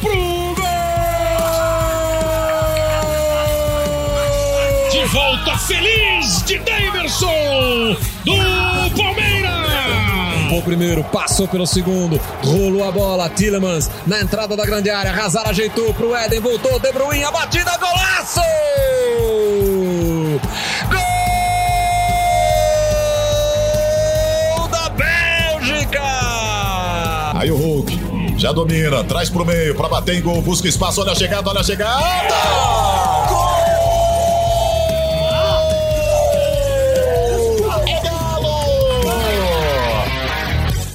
Pro gol! De volta feliz de Daverson do Palmeiras! O primeiro, passou pelo segundo, rolou a bola, Tillemans na entrada da grande área, Hazard ajeitou pro Éden, voltou, De Bruyne, a batida, golaço! Gol da Bélgica! Aí o já domina, traz pro meio para bater em gol, busca espaço, olha a chegada, olha a chegada! Gol!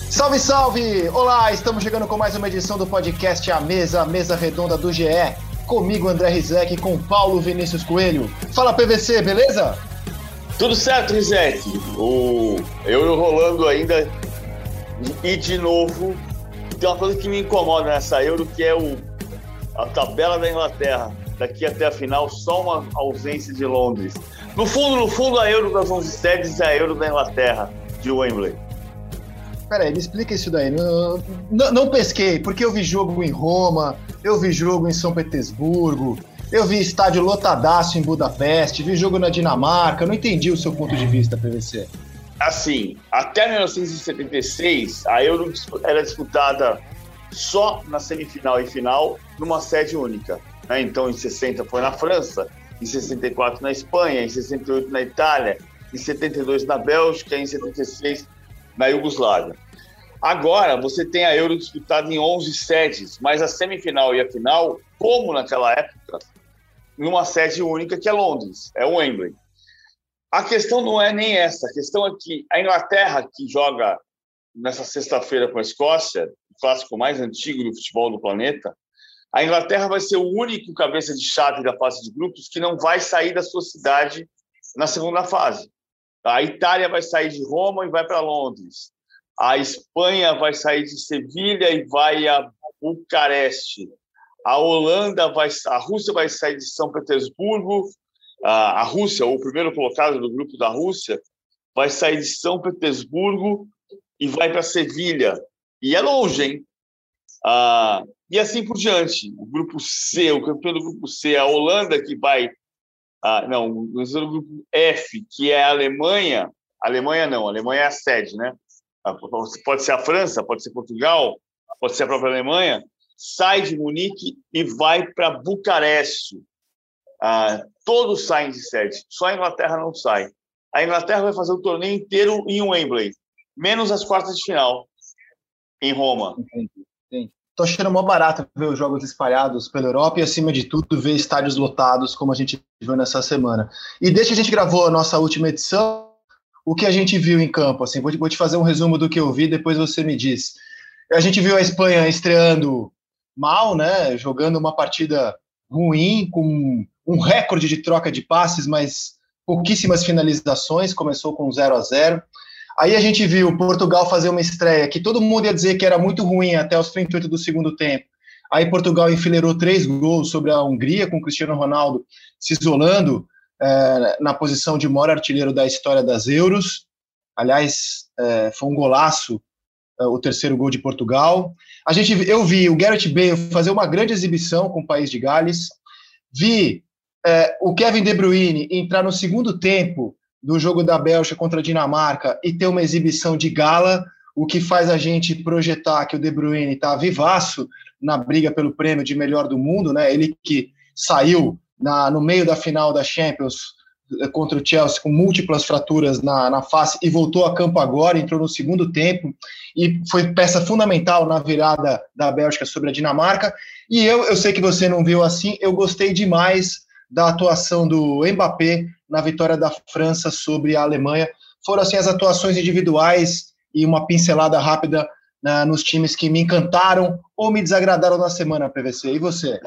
Salve, salve! Olá, estamos chegando com mais uma edição do podcast A Mesa, a mesa redonda do GE. Comigo, André Rizek, com Paulo Vinícius Coelho. Fala, PVC, beleza? Tudo certo, Rizek. O Euro rolando ainda. E de novo, tem uma coisa que me incomoda nessa Euro, que é o, a tabela da Inglaterra. Daqui até a final, só uma ausência de Londres. No fundo, no fundo, a Euro das 11 sedes é a Euro da Inglaterra, de Wembley. Peraí, me explica isso daí. Não, não, não, pesquei, porque eu vi jogo em Roma, eu vi jogo em São Petersburgo, eu vi estádio lotadaço em Budapeste, vi jogo na Dinamarca, não entendi o seu ponto de vista, PVC. Assim, até 1976, a Euro era disputada só na semifinal e final numa sede única. Né? Então, em 60 foi na França, em 64 na Espanha, em 68 na Itália, em 72 na Bélgica, em 76 na Iugoslávia. Agora, você tem a Euro disputada em 11 sedes, mas a semifinal e a final, como naquela época, numa sede única que é Londres, é o Wembley. A questão não é nem essa, a questão é que a Inglaterra, que joga nessa sexta-feira com a Escócia, o clássico mais antigo do futebol do planeta, a Inglaterra vai ser o único cabeça de chave da fase de grupos que não vai sair da sua cidade na segunda fase. A Itália vai sair de Roma e vai para Londres. A Espanha vai sair de Sevilha e vai a Bucareste. A Holanda vai, a Rússia vai sair de São Petersburgo. A Rússia, o primeiro colocado do grupo da Rússia, vai sair de São Petersburgo e vai para Sevilha. E é longe, hein? Ah, e assim por diante. O grupo C, o campeão do grupo C, a Holanda que vai ah, não, o grupo F, que é a Alemanha, Alemanha não, a Alemanha é a sede, né? Ah, pode ser a França, pode ser Portugal, pode ser a própria Alemanha, sai de Munique e vai para Bucareste. Ah, todos saem de sede, só a Inglaterra não sai. A Inglaterra vai fazer o torneio inteiro em Wembley, menos as quartas de final, em Roma. Entendi. Tô achando mó barato ver os jogos espalhados pela Europa e, acima de tudo, ver estádios lotados, como a gente viu nessa semana. E desde que a gente gravou a nossa última edição, o que a gente viu em campo? Assim, vou, vou te fazer um resumo do que eu vi, depois você me diz. A gente viu a Espanha estreando mal, né? Jogando uma partida ruim, com um recorde de troca de passes, mas pouquíssimas finalizações, começou com 0 a 0 Aí a gente viu Portugal fazer uma estreia que todo mundo ia dizer que era muito ruim até os 38 do segundo tempo. Aí Portugal enfileirou três gols sobre a Hungria, com Cristiano Ronaldo se isolando é, na posição de maior artilheiro da história das Euros. Aliás, é, foi um golaço é, o terceiro gol de Portugal. A gente, eu vi o Gareth Bale fazer uma grande exibição com o país de Gales. Vi é, o Kevin De Bruyne entrar no segundo tempo do jogo da Bélgica contra a Dinamarca e ter uma exibição de gala, o que faz a gente projetar que o De Bruyne está vivaço na briga pelo prêmio de melhor do mundo, né? Ele que saiu na, no meio da final da Champions eh, contra o Chelsea com múltiplas fraturas na, na face e voltou a campo agora, entrou no segundo tempo e foi peça fundamental na virada da Bélgica sobre a Dinamarca. E eu, eu sei que você não viu assim, eu gostei demais da atuação do Mbappé na vitória da França sobre a Alemanha. Foram assim as atuações individuais e uma pincelada rápida né, nos times que me encantaram ou me desagradaram na semana, PVC. E você?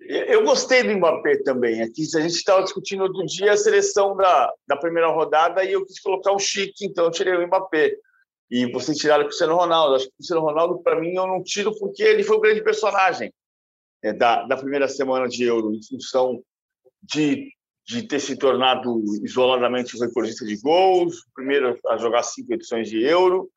Eu gostei do Mbappé também. Aqui a gente estava discutindo outro dia a seleção da, da primeira rodada e eu quis colocar o Chique, então eu tirei o Mbappé. E você tiraram o Cristiano Ronaldo. Acho que o Cristiano Ronaldo, para mim, eu não tiro porque ele foi o grande personagem é, da, da primeira semana de Euro, em função de, de ter se tornado isoladamente o recordista de gols, primeiro a jogar cinco edições de Euro,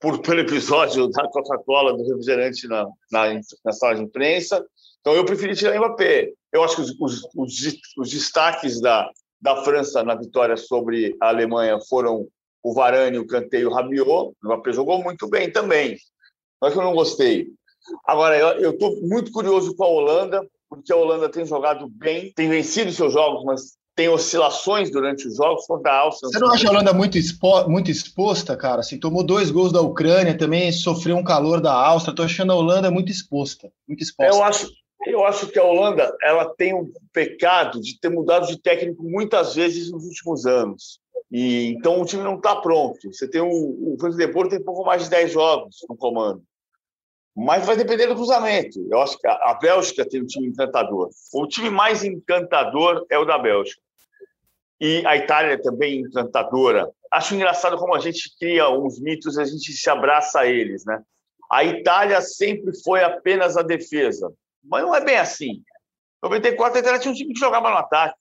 por, pelo episódio da Coca-Cola do refrigerante na, na, na, sala de imprensa. Então eu preferi tirar o Mbappé. Eu acho que os, os, os, os destaques da, da França na vitória sobre a Alemanha foram o Varane, o Kanté e o Rabiot. O Mbappé jogou muito bem também. Mas eu não gostei. Agora, eu estou muito curioso com a Holanda, porque a Holanda tem jogado bem, tem vencido seus jogos, mas tem oscilações durante os jogos contra a Áustria. Você não acha a Holanda muito, expo muito exposta, cara? Assim, tomou dois gols da Ucrânia, também sofreu um calor da Áustria. Estou achando a Holanda muito exposta, muito exposta. Eu acho, eu acho que a Holanda ela tem um pecado de ter mudado de técnico muitas vezes nos últimos anos. E então o time não está pronto. Você tem o, o Frank de Boer tem pouco mais de 10 jogos no comando. Mas vai depender do cruzamento. Eu acho que a Bélgica tem um time encantador. O time mais encantador é o da Bélgica. E a Itália é também encantadora. Acho engraçado como a gente cria uns mitos e a gente se abraça a eles, né? A Itália sempre foi apenas a defesa. Mas não é bem assim. Em 94, a Itália tinha um time que jogava no ataque,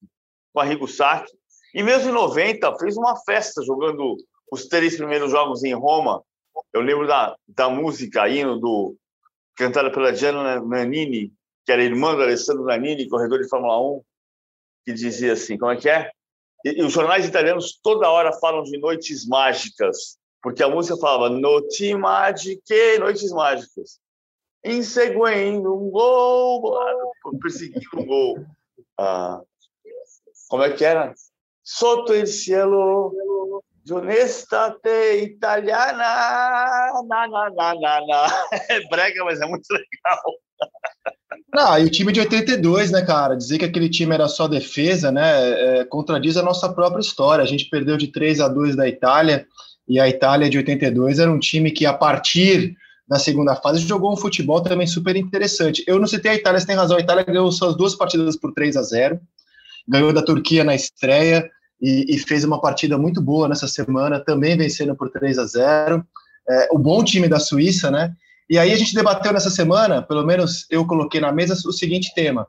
com a Rigo Sacchi. E mesmo em 90, fez uma festa jogando os três primeiros jogos em Roma. Eu lembro da, da música, hino do, cantada pela Gianna Nannini, que era irmã do Alessandro Nannini, corredor de Fórmula 1, que dizia assim, como é que é? E, e os jornais italianos toda hora falam de noites mágicas, porque a música falava Notti magiche, noites mágicas. Inseguendo um gol, perseguindo um gol. Ah, como é que era? Sotto il cielo de un'estate italiana. Na, na, na, na, na. É brega, mas é muito legal. Não, e o time de 82, né, cara? Dizer que aquele time era só defesa, né? É, contradiz a nossa própria história. A gente perdeu de 3 a 2 da Itália, e a Itália de 82 era um time que, a partir da segunda fase, jogou um futebol também super interessante. Eu não citei a Itália, você tem razão. A Itália ganhou suas duas partidas por 3 a 0 ganhou da Turquia na estreia e, e fez uma partida muito boa nessa semana, também vencendo por 3 a 0 é, O bom time da Suíça, né? E aí a gente debateu nessa semana, pelo menos eu coloquei na mesa o seguinte tema.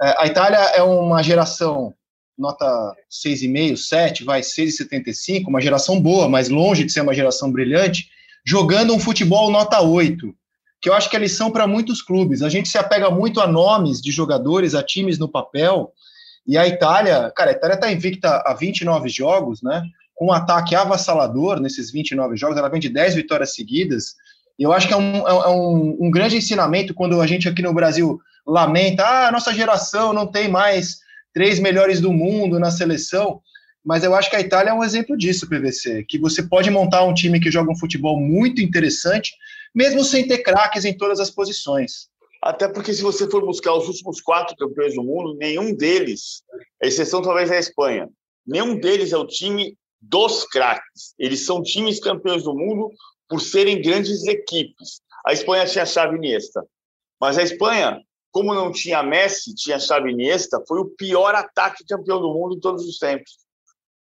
É, a Itália é uma geração nota 6,5, 7, vai 6,75, uma geração boa, mas longe de ser uma geração brilhante, jogando um futebol nota 8, que eu acho que é lição para muitos clubes. A gente se apega muito a nomes de jogadores, a times no papel, e a Itália, cara, a Itália está invicta a 29 jogos, né? Com um ataque avassalador nesses 29 jogos, ela vem de 10 vitórias seguidas. E eu acho que é um, é, é um, um grande ensinamento quando a gente aqui no Brasil lamenta, ah, nossa geração não tem mais três melhores do mundo na seleção. Mas eu acho que a Itália é um exemplo disso, PVC, que você pode montar um time que joga um futebol muito interessante, mesmo sem ter craques em todas as posições. Até porque, se você for buscar os últimos quatro campeões do mundo, nenhum deles, a exceção talvez é a Espanha, nenhum deles é o time dos craques. Eles são times campeões do mundo por serem grandes equipes. A Espanha tinha chave Iniesta, mas a Espanha, como não tinha Messi, tinha chave Iniesta, foi o pior ataque campeão do mundo em todos os tempos.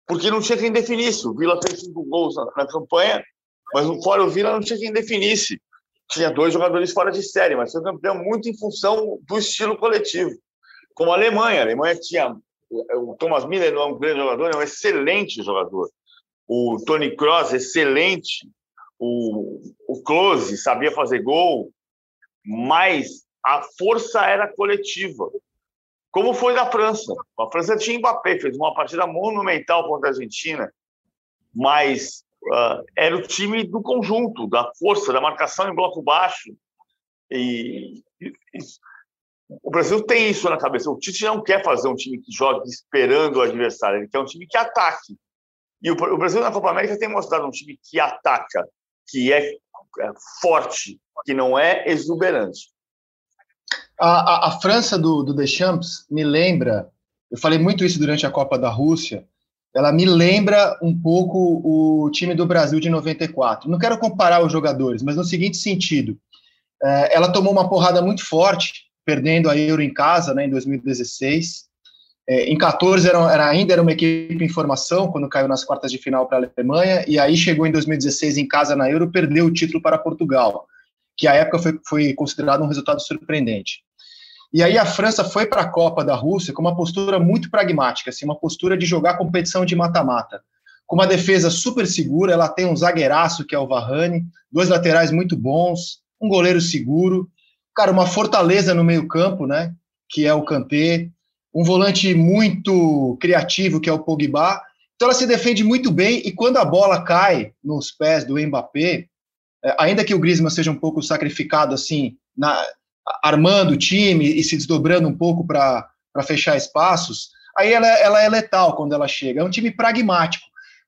Porque não tinha quem definisse. O Vila fez cinco gols na, na campanha, mas fora o Vila não tinha quem definisse tinha dois jogadores fora de série, mas foi campeão muito em função do estilo coletivo. Como a Alemanha. A Alemanha tinha. O Thomas Miller não é um grande jogador, é um excelente jogador. O Tony Kroos, excelente. O, o Klose sabia fazer gol, mas a força era coletiva. Como foi da França. A França tinha Mbappé, fez uma partida monumental contra a Argentina, mas uh, era o time do conjunto, da força, da marcação em bloco baixo. E, e, o Brasil tem isso na cabeça. O Tite não quer fazer um time que jogue esperando o adversário, ele quer um time que ataque. E o, o Brasil na Copa América tem mostrado um time que ataca, que é, é forte, que não é exuberante. A, a, a, França do, do Deschamps me lembra, eu falei muito isso durante a Copa da Rússia, ela me lembra um pouco o time do Brasil de 94. Não quero comparar os jogadores, mas no seguinte sentido: é, ela tomou uma porrada muito forte, perdendo a Euro em casa, né, em 2016. É, em 14 era, ainda era uma equipe em formação quando caiu nas quartas de final para a Alemanha e aí chegou em 2016 em casa na Euro, perdeu o título para Portugal, que à época foi, foi considerado um resultado surpreendente. E aí a França foi para a Copa da Rússia com uma postura muito pragmática, assim, uma postura de jogar competição de mata-mata, com uma defesa super segura. Ela tem um zagueiraço, que é o Varane, dois laterais muito bons, um goleiro seguro. Cara, uma fortaleza no meio-campo, né? Que é o Kanté. Um volante muito criativo, que é o Pogba. Então ela se defende muito bem e quando a bola cai nos pés do Mbappé, é, ainda que o Griezmann seja um pouco sacrificado assim, na, armando o time e se desdobrando um pouco para fechar espaços, aí ela, ela é letal quando ela chega. É um time pragmático.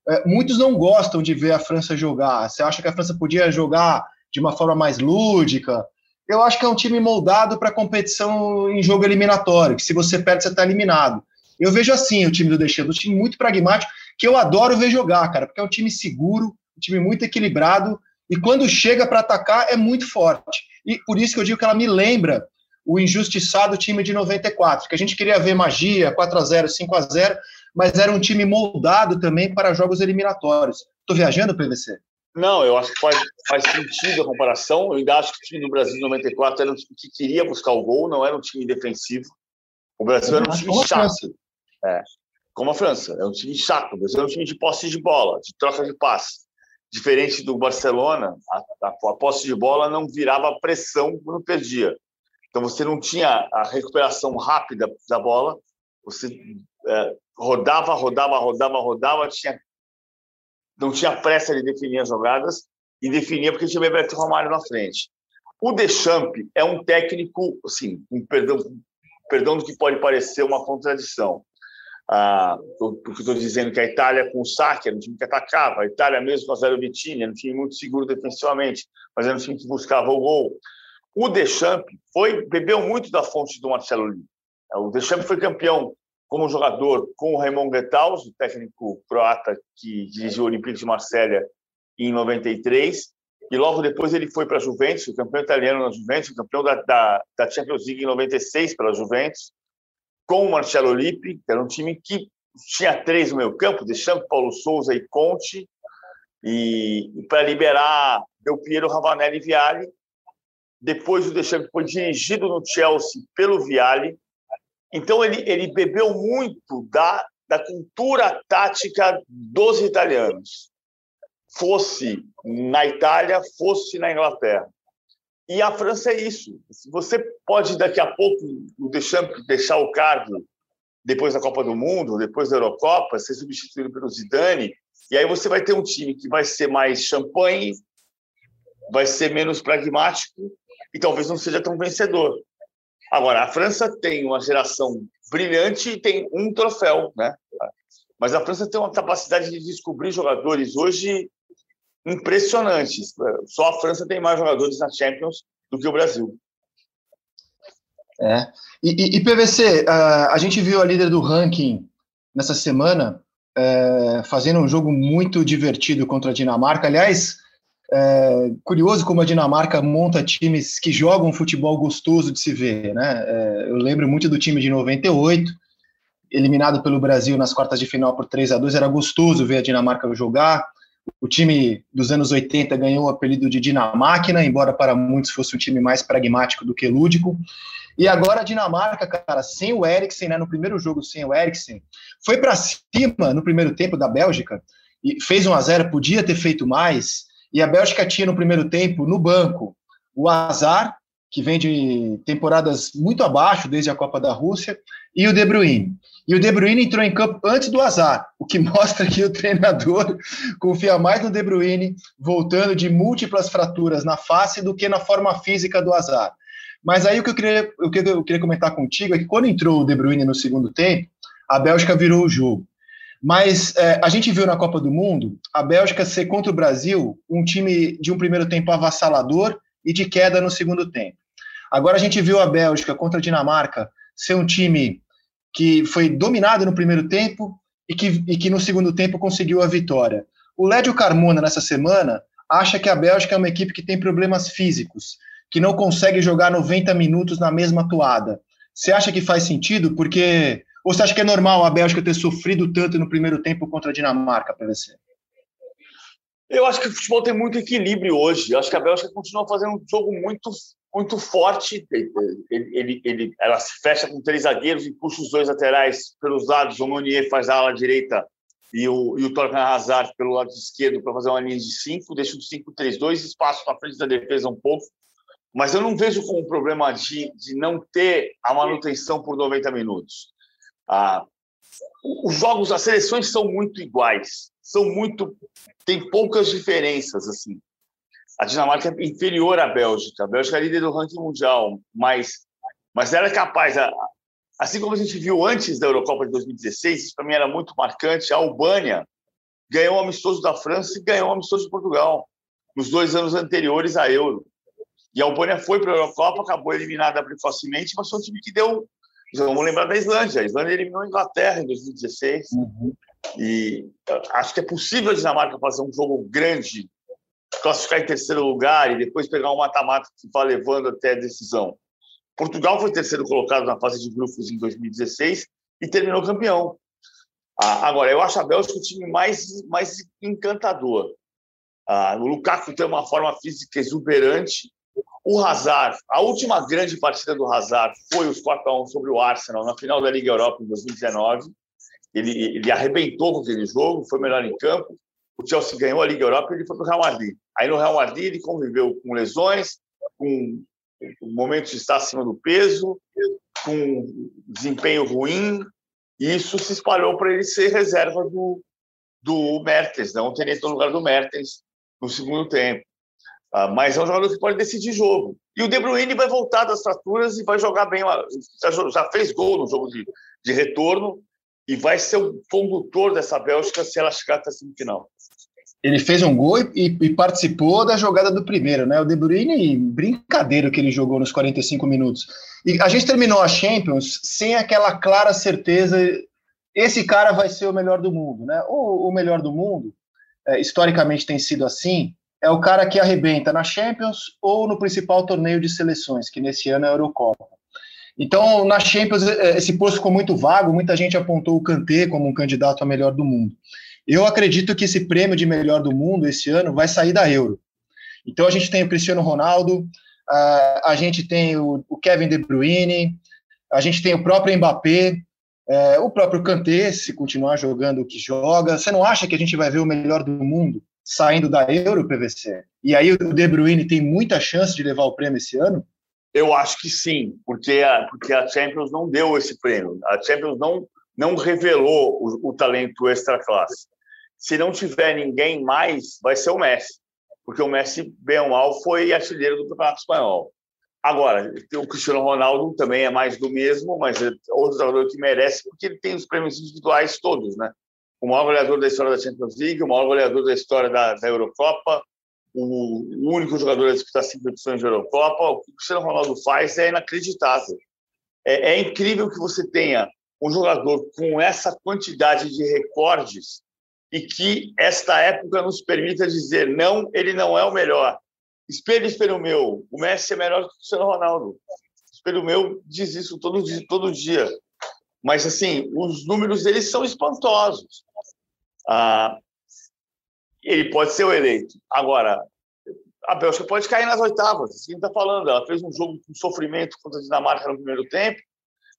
É, muitos não gostam de ver a França jogar. Você acha que a França podia jogar de uma forma mais lúdica? Eu acho que é um time moldado para competição em jogo eliminatório, que se você perde, você está eliminado. Eu vejo assim o time do Deschamps, um time muito pragmático, que eu adoro ver jogar, cara, porque é um time seguro, um time muito equilibrado, e quando chega para atacar é muito forte. E por isso que eu digo que ela me lembra o injustiçado time de 94, que a gente queria ver magia, 4 a 0 5 a 0 mas era um time moldado também para jogos eliminatórios. Estou viajando, PVC? Não, eu acho que faz, faz sentido a comparação. Eu ainda acho que o time do Brasil de 94 era um time que queria buscar o gol, não era um time defensivo. O Brasil era um time chato. É, como a França, é um time chato. O Brasil é um time de posse de bola, de troca de passe. Diferente do Barcelona, a, a, a posse de bola não virava pressão quando perdia. Então você não tinha a recuperação rápida da bola, você é, rodava, rodava, rodava, rodava, tinha, não tinha pressa de definir as jogadas e definia porque tinha Bebeto Romário na frente. O Deschamps é um técnico, assim, um perdão, perdão do que pode parecer uma contradição. Ah, porque estou dizendo que a Itália com o Sacchi era um time que atacava, a Itália mesmo com a Zero Vittini era um time muito seguro defensivamente, mas era um time que buscava o gol. O Deschamps foi, bebeu muito da fonte do Marcelo Lima. O Deschamps foi campeão como jogador com o Raymond Guetaus, o técnico croata que dirigiu o Olympique de Marselha em 93, e logo depois ele foi para a Juventus, campeão italiano na Juventus, campeão da, da, da Champions League em 96 pela Juventus, com o Marcelo Lippi, que era um time que tinha três no meio campo, Deschamps, Paulo Souza e Conte, e, e para liberar Del Piero, Ravanelli e Viali. Depois o Deschamps foi dirigido no Chelsea pelo Viali. Então ele, ele bebeu muito da, da cultura tática dos italianos, fosse na Itália, fosse na Inglaterra. E a França é isso. Você pode, daqui a pouco, o Deschamps deixar o cargo depois da Copa do Mundo, depois da Eurocopa, ser substituído pelo Zidane, e aí você vai ter um time que vai ser mais champanhe, vai ser menos pragmático e talvez não seja tão vencedor. Agora, a França tem uma geração brilhante e tem um troféu, né? Mas a França tem uma capacidade de descobrir jogadores hoje impressionantes. Só a França tem mais jogadores na Champions do que o Brasil. É. E, e, e PVC, uh, a gente viu a líder do ranking nessa semana uh, fazendo um jogo muito divertido contra a Dinamarca. Aliás, uh, curioso como a Dinamarca monta times que jogam futebol gostoso de se ver. Né? eu lembro muito do time de 98, eliminado pelo Brasil nas quartas de final por 3 a 2 Era gostoso ver a Dinamarca jogar. O time dos anos 80 ganhou o apelido de Dinamáquina, embora para muitos fosse um time mais pragmático do que lúdico. E agora a Dinamarca, cara, sem o Eriksen, né, no primeiro jogo sem o Eriksen, foi para cima no primeiro tempo da Bélgica e fez 1 a 0, podia ter feito mais. E a Bélgica tinha no primeiro tempo no banco o Azar, que vem de temporadas muito abaixo desde a Copa da Rússia, e o De Bruyne. E o De Bruyne entrou em campo antes do azar, o que mostra que o treinador confia mais no De Bruyne, voltando de múltiplas fraturas na face do que na forma física do azar. Mas aí o que eu queria, o que eu queria comentar contigo é que quando entrou o De Bruyne no segundo tempo, a Bélgica virou o jogo. Mas é, a gente viu na Copa do Mundo a Bélgica ser contra o Brasil um time de um primeiro tempo avassalador e de queda no segundo tempo. Agora a gente viu a Bélgica contra a Dinamarca ser um time que foi dominado no primeiro tempo e que, e que no segundo tempo conseguiu a vitória. O Lédio Carmona, nessa semana, acha que a Bélgica é uma equipe que tem problemas físicos, que não consegue jogar 90 minutos na mesma toada. Você acha que faz sentido? Porque. Ou você acha que é normal a Bélgica ter sofrido tanto no primeiro tempo contra a Dinamarca, PVC? Eu acho que o futebol tem muito equilíbrio hoje. Eu acho que a Bélgica continua fazendo um jogo muito muito forte. Ele, ele, ele, ela se fecha com três zagueiros e puxa os dois laterais pelos lados. O Monier faz a ala direita e o, e o Torgan Hazard pelo lado esquerdo para fazer uma linha de 5, deixa o 5-3-2, espaço na frente da defesa um pouco, mas eu não vejo como um problema de, de não ter a manutenção por 90 minutos. Ah, os jogos, as seleções são muito iguais, são muito, tem poucas diferenças assim. A Dinamarca é inferior à Bélgica, a Bélgica é líder do ranking mundial, mas mas ela é capaz, assim como a gente viu antes da Eurocopa de 2016, isso para mim era muito marcante. A Albânia ganhou o amistoso da França e ganhou o amistoso de Portugal nos dois anos anteriores à Euro. E a Albânia foi para a Eurocopa, acabou eliminada precocemente, mas foi um time que deu Vamos lembrar da Islândia. A Islândia eliminou a Inglaterra em 2016. Uhum. E acho que é possível a Dinamarca fazer um jogo grande, classificar em terceiro lugar e depois pegar um mata-mata que vai levando até a decisão. Portugal foi terceiro colocado na fase de grupos em 2016 e terminou campeão. Ah, agora, eu acho a Bélgica o time mais, mais encantador. Ah, o Lukaku tem uma forma física exuberante o Hazard, a última grande partida do Hazard foi os 4 a 1 sobre o Arsenal na final da Liga Europa em 2019. Ele, ele arrebentou com aquele jogo, foi melhor em campo. O Chelsea ganhou a Liga Europa e ele foi para o Real Madrid. Aí no Real Madrid ele conviveu com lesões, com momentos de estar acima do peso, com desempenho ruim, e isso se espalhou para ele ser reserva do, do Mertens, não né? tenente no lugar do Mertens no segundo tempo. Ah, mas é um jogador que pode decidir jogo. E o De Bruyne vai voltar das fraturas e vai jogar bem. Já fez gol no jogo de, de retorno e vai ser o condutor dessa Bélgica se ela chegar até a semifinal. Ele fez um gol e, e, participou da jogada do primeiro, né? O De Bruyne, brincadeira que ele jogou nos 45 minutos. E a gente terminou a Champions sem aquela clara certeza, esse cara vai ser o melhor do mundo, né? O, melhor do mundo, é, historicamente tem sido assim, é o cara que arrebenta na Champions ou no principal torneio de seleções, que nesse ano é a Eurocopa. Então, na Champions, é, esse posto ficou muito vago, muita gente apontou o Kanté como um candidato a melhor do mundo. Eu acredito que esse prêmio de melhor do mundo esse ano vai sair da Euro. Então, a gente tem o Cristiano Ronaldo, a gente tem o Kevin De Bruyne, a gente tem o próprio Mbappé, é, o próprio Kanté, se continuar jogando o que joga. Você não acha que a gente vai ver o melhor do mundo saindo da Euro PVC. E aí o De Bruyne tem muita chance de levar o prêmio esse ano? Eu acho que sim, porque a, porque a Champions não deu esse prêmio. A Champions não, não revelou o, o talento extra classe. Se não tiver ninguém mais, vai ser o Messi, porque o Messi, bem ou mal, foi artilheiro do Campeonato Espanhol. Agora, o Cristiano Ronaldo também é mais do mesmo, mas é outro jogador que merece, porque ele tem os prêmios individuais todos, né? o maior goleador da história da Champions League, o maior goleador da história da, da Eurocopa, o, único jogador a disputar cinco edições de Eurocopa. O que o Cristiano Ronaldo faz é inacreditável. É, é incrível que você tenha um jogador com essa quantidade de recordes e que esta época nos permita dizer não, ele não é o melhor. Espelho, espelho meu, o Messi é melhor que o Cristiano Ronaldo. Espelho meu diz isso todo dia. Todo dia. Mas, assim, os números dele são espantosos. Ah, ele pode ser o eleito. Agora, a Bélgica pode cair nas oitavas. Que a gente está falando. Ela fez um jogo com sofrimento contra a Dinamarca no primeiro tempo.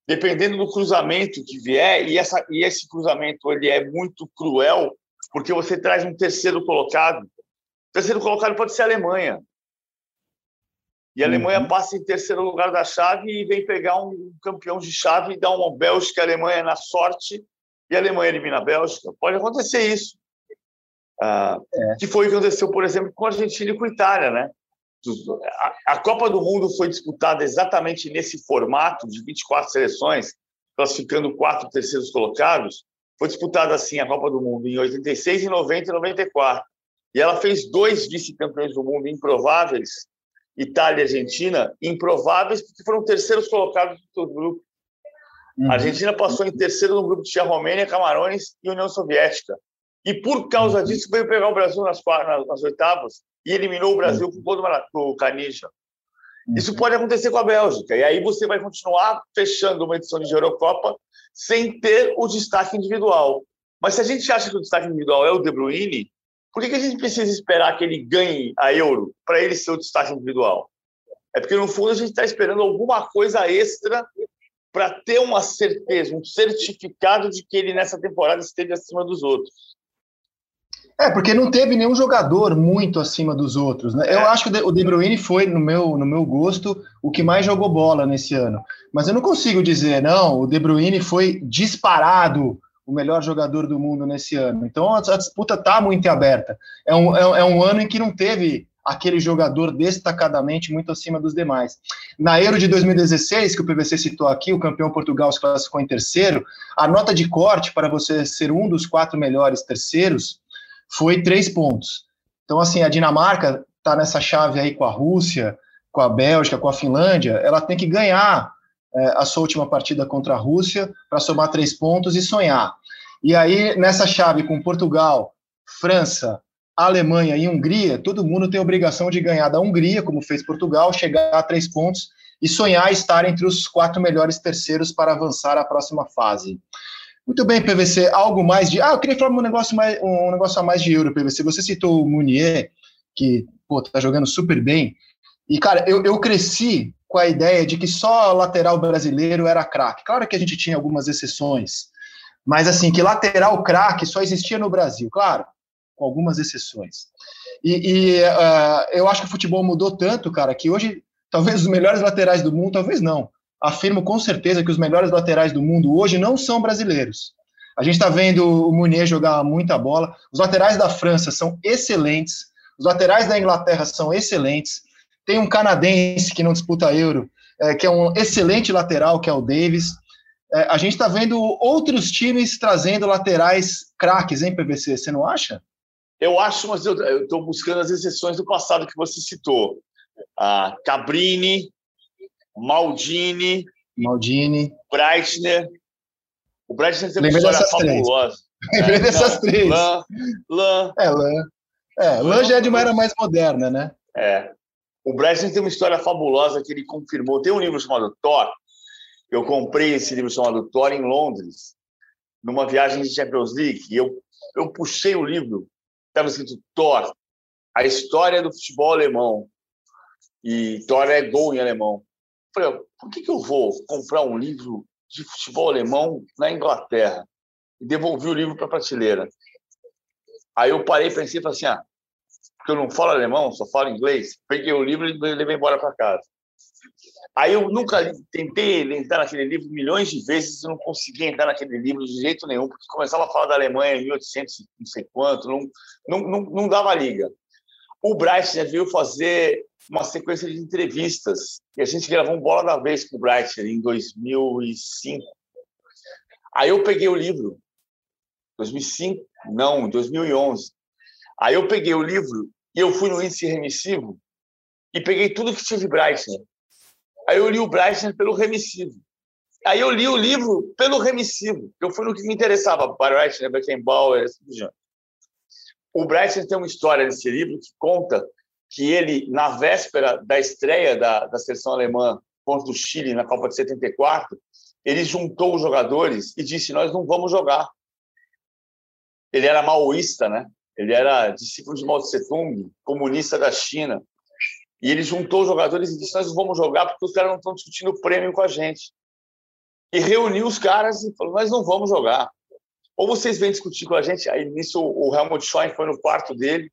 Dependendo do cruzamento que vier, e, essa, e esse cruzamento ele é muito cruel, porque você traz um terceiro colocado. O terceiro colocado pode ser a Alemanha. E a Alemanha uhum. passa em terceiro lugar da chave e vem pegar um campeão de chave e dá uma Bélgica e Alemanha na sorte e a Alemanha elimina a Bélgica. Pode acontecer isso. Ah, é. Que foi o que aconteceu, por exemplo, com a Argentina e com a Itália, né? A, Copa do Mundo foi disputada exatamente nesse formato de 24 seleções, classificando quatro terceiros colocados. Foi disputada assim a Copa do Mundo em 86, em 90 e 94. E ela fez dois vice-campeões do mundo improváveis, Itália e Argentina, improváveis porque foram terceiros colocados do grupo. Uhum. A Argentina passou em terceiro no grupo de Romênia, Camarões e União Soviética. E por causa uhum. disso veio pegar o Brasil nas, nas, nas oitavas e eliminou o Brasil com o gol do Canija. Isso pode acontecer com a Bélgica. E aí você vai continuar fechando uma edição de Eurocopa sem ter o destaque individual. Mas se a gente acha que o destaque individual é o De Bruyne, por que, que a gente precisa esperar que ele ganhe a Euro para ele ser o destaque individual? É porque, no fundo, a gente está esperando alguma coisa extra para ter uma certeza, um certificado de que ele nessa temporada esteve acima dos outros. É, porque não teve nenhum jogador muito acima dos outros. Né? Eu é. acho que o De Bruyne foi, no meu, no meu gosto, o que mais jogou bola nesse ano. Mas eu não consigo dizer, não, o De Bruyne foi disparado o melhor jogador do mundo nesse ano. Então a, disputa está muito aberta. É um, é, é um ano em que não teve aquele jogador destacadamente muito acima dos demais. Na Euro de 2016, que o PVC citou aqui, o campeão Portugal se classificou em terceiro, a nota de corte para você ser um dos quatro melhores terceiros foi três pontos. Então, assim, a Dinamarca está nessa chave aí com a Rússia, com a Bélgica, com a Finlândia, ela tem que ganhar é, a sua última partida contra a Rússia para somar três pontos e sonhar. E aí, nessa chave com Portugal, França, Alemanha e Hungria, todo mundo tem obrigação de ganhar da Hungria, como fez Portugal, chegar a três pontos e sonhar estar entre os quatro melhores terceiros para avançar à próxima fase. Muito bem, PVC. Algo mais de. Ah, eu queria falar um negócio, mais, um negócio a mais de euro, PVC. Você citou o Munier, que pô, tá jogando super bem. E, cara, eu, eu cresci com a ideia de que só lateral brasileiro era craque. Claro que a gente tinha algumas exceções, mas assim, que lateral craque só existia no Brasil, claro, com algumas exceções. E, e uh, eu acho que o futebol mudou tanto, cara, que hoje, talvez os melhores laterais do mundo, talvez não, afirmo com certeza que os melhores laterais do mundo hoje não são brasileiros. A gente está vendo o Munier jogar muita bola. Os laterais da França são excelentes. Os laterais da Inglaterra são excelentes. Tem um canadense que não disputa Euro, é, que é um excelente lateral, que é o Davis. É, a gente está vendo outros times trazendo laterais craques, hein, PVC? Você não acha? Eu acho, mas eu estou buscando as exceções do passado que você citou. A Cabrini, Maldini. Maldini. Breitner. O Breitner tem uma Lembrei história fabulosa. Lembrei é, dessas não, três. Lan, Lan. É, Lan. É, Lan já é de uma era mais moderna, né? É. O Breitner tem uma história fabulosa que ele confirmou. Tem um livro chamado Thor. Eu comprei esse livro chamado Thor em Londres, numa viagem de Champions League. E eu, eu puxei o livro. Estava escrito Thor, a história do futebol alemão. E Thor é gol em alemão por que, que eu vou comprar um livro de futebol alemão na Inglaterra? E devolvi o livro para a prateleira. Aí eu parei, pensei e falei assim, ah, porque eu não falo alemão, só falo inglês. Peguei o livro e levei embora para casa. Aí eu nunca tentei entrar naquele livro milhões de vezes e não consegui entrar naquele livro de jeito nenhum, porque começava a falar da Alemanha em 1800, não sei quanto, não, não, não, não dava liga. O Bryce já veio fazer uma sequência de entrevistas. E a gente gravou um Bola da Vez com o Bright em 2005. Aí eu peguei o livro. 2005? Não, 2011. Aí eu peguei o livro e eu fui no índice remissivo e peguei tudo que tinha de Breitner. Aí eu li o Breitner pelo remissivo. Aí eu li o livro pelo remissivo. Eu fui no que me interessava. Breitner, Beckenbauer, assim. O Breitner tem uma história nesse livro que conta que ele, na véspera da estreia da, da seleção alemã contra o Chile na Copa de 74, ele juntou os jogadores e disse: Nós não vamos jogar. Ele era maoísta, né? Ele era discípulo de Mao Tse Tung, comunista da China. E ele juntou os jogadores e disse: Nós não vamos jogar porque os caras não estão discutindo o prêmio com a gente. E reuniu os caras e falou: Nós não vamos jogar. Ou vocês vêm discutir com a gente. Aí nisso o Helmut Schoen foi no quarto dele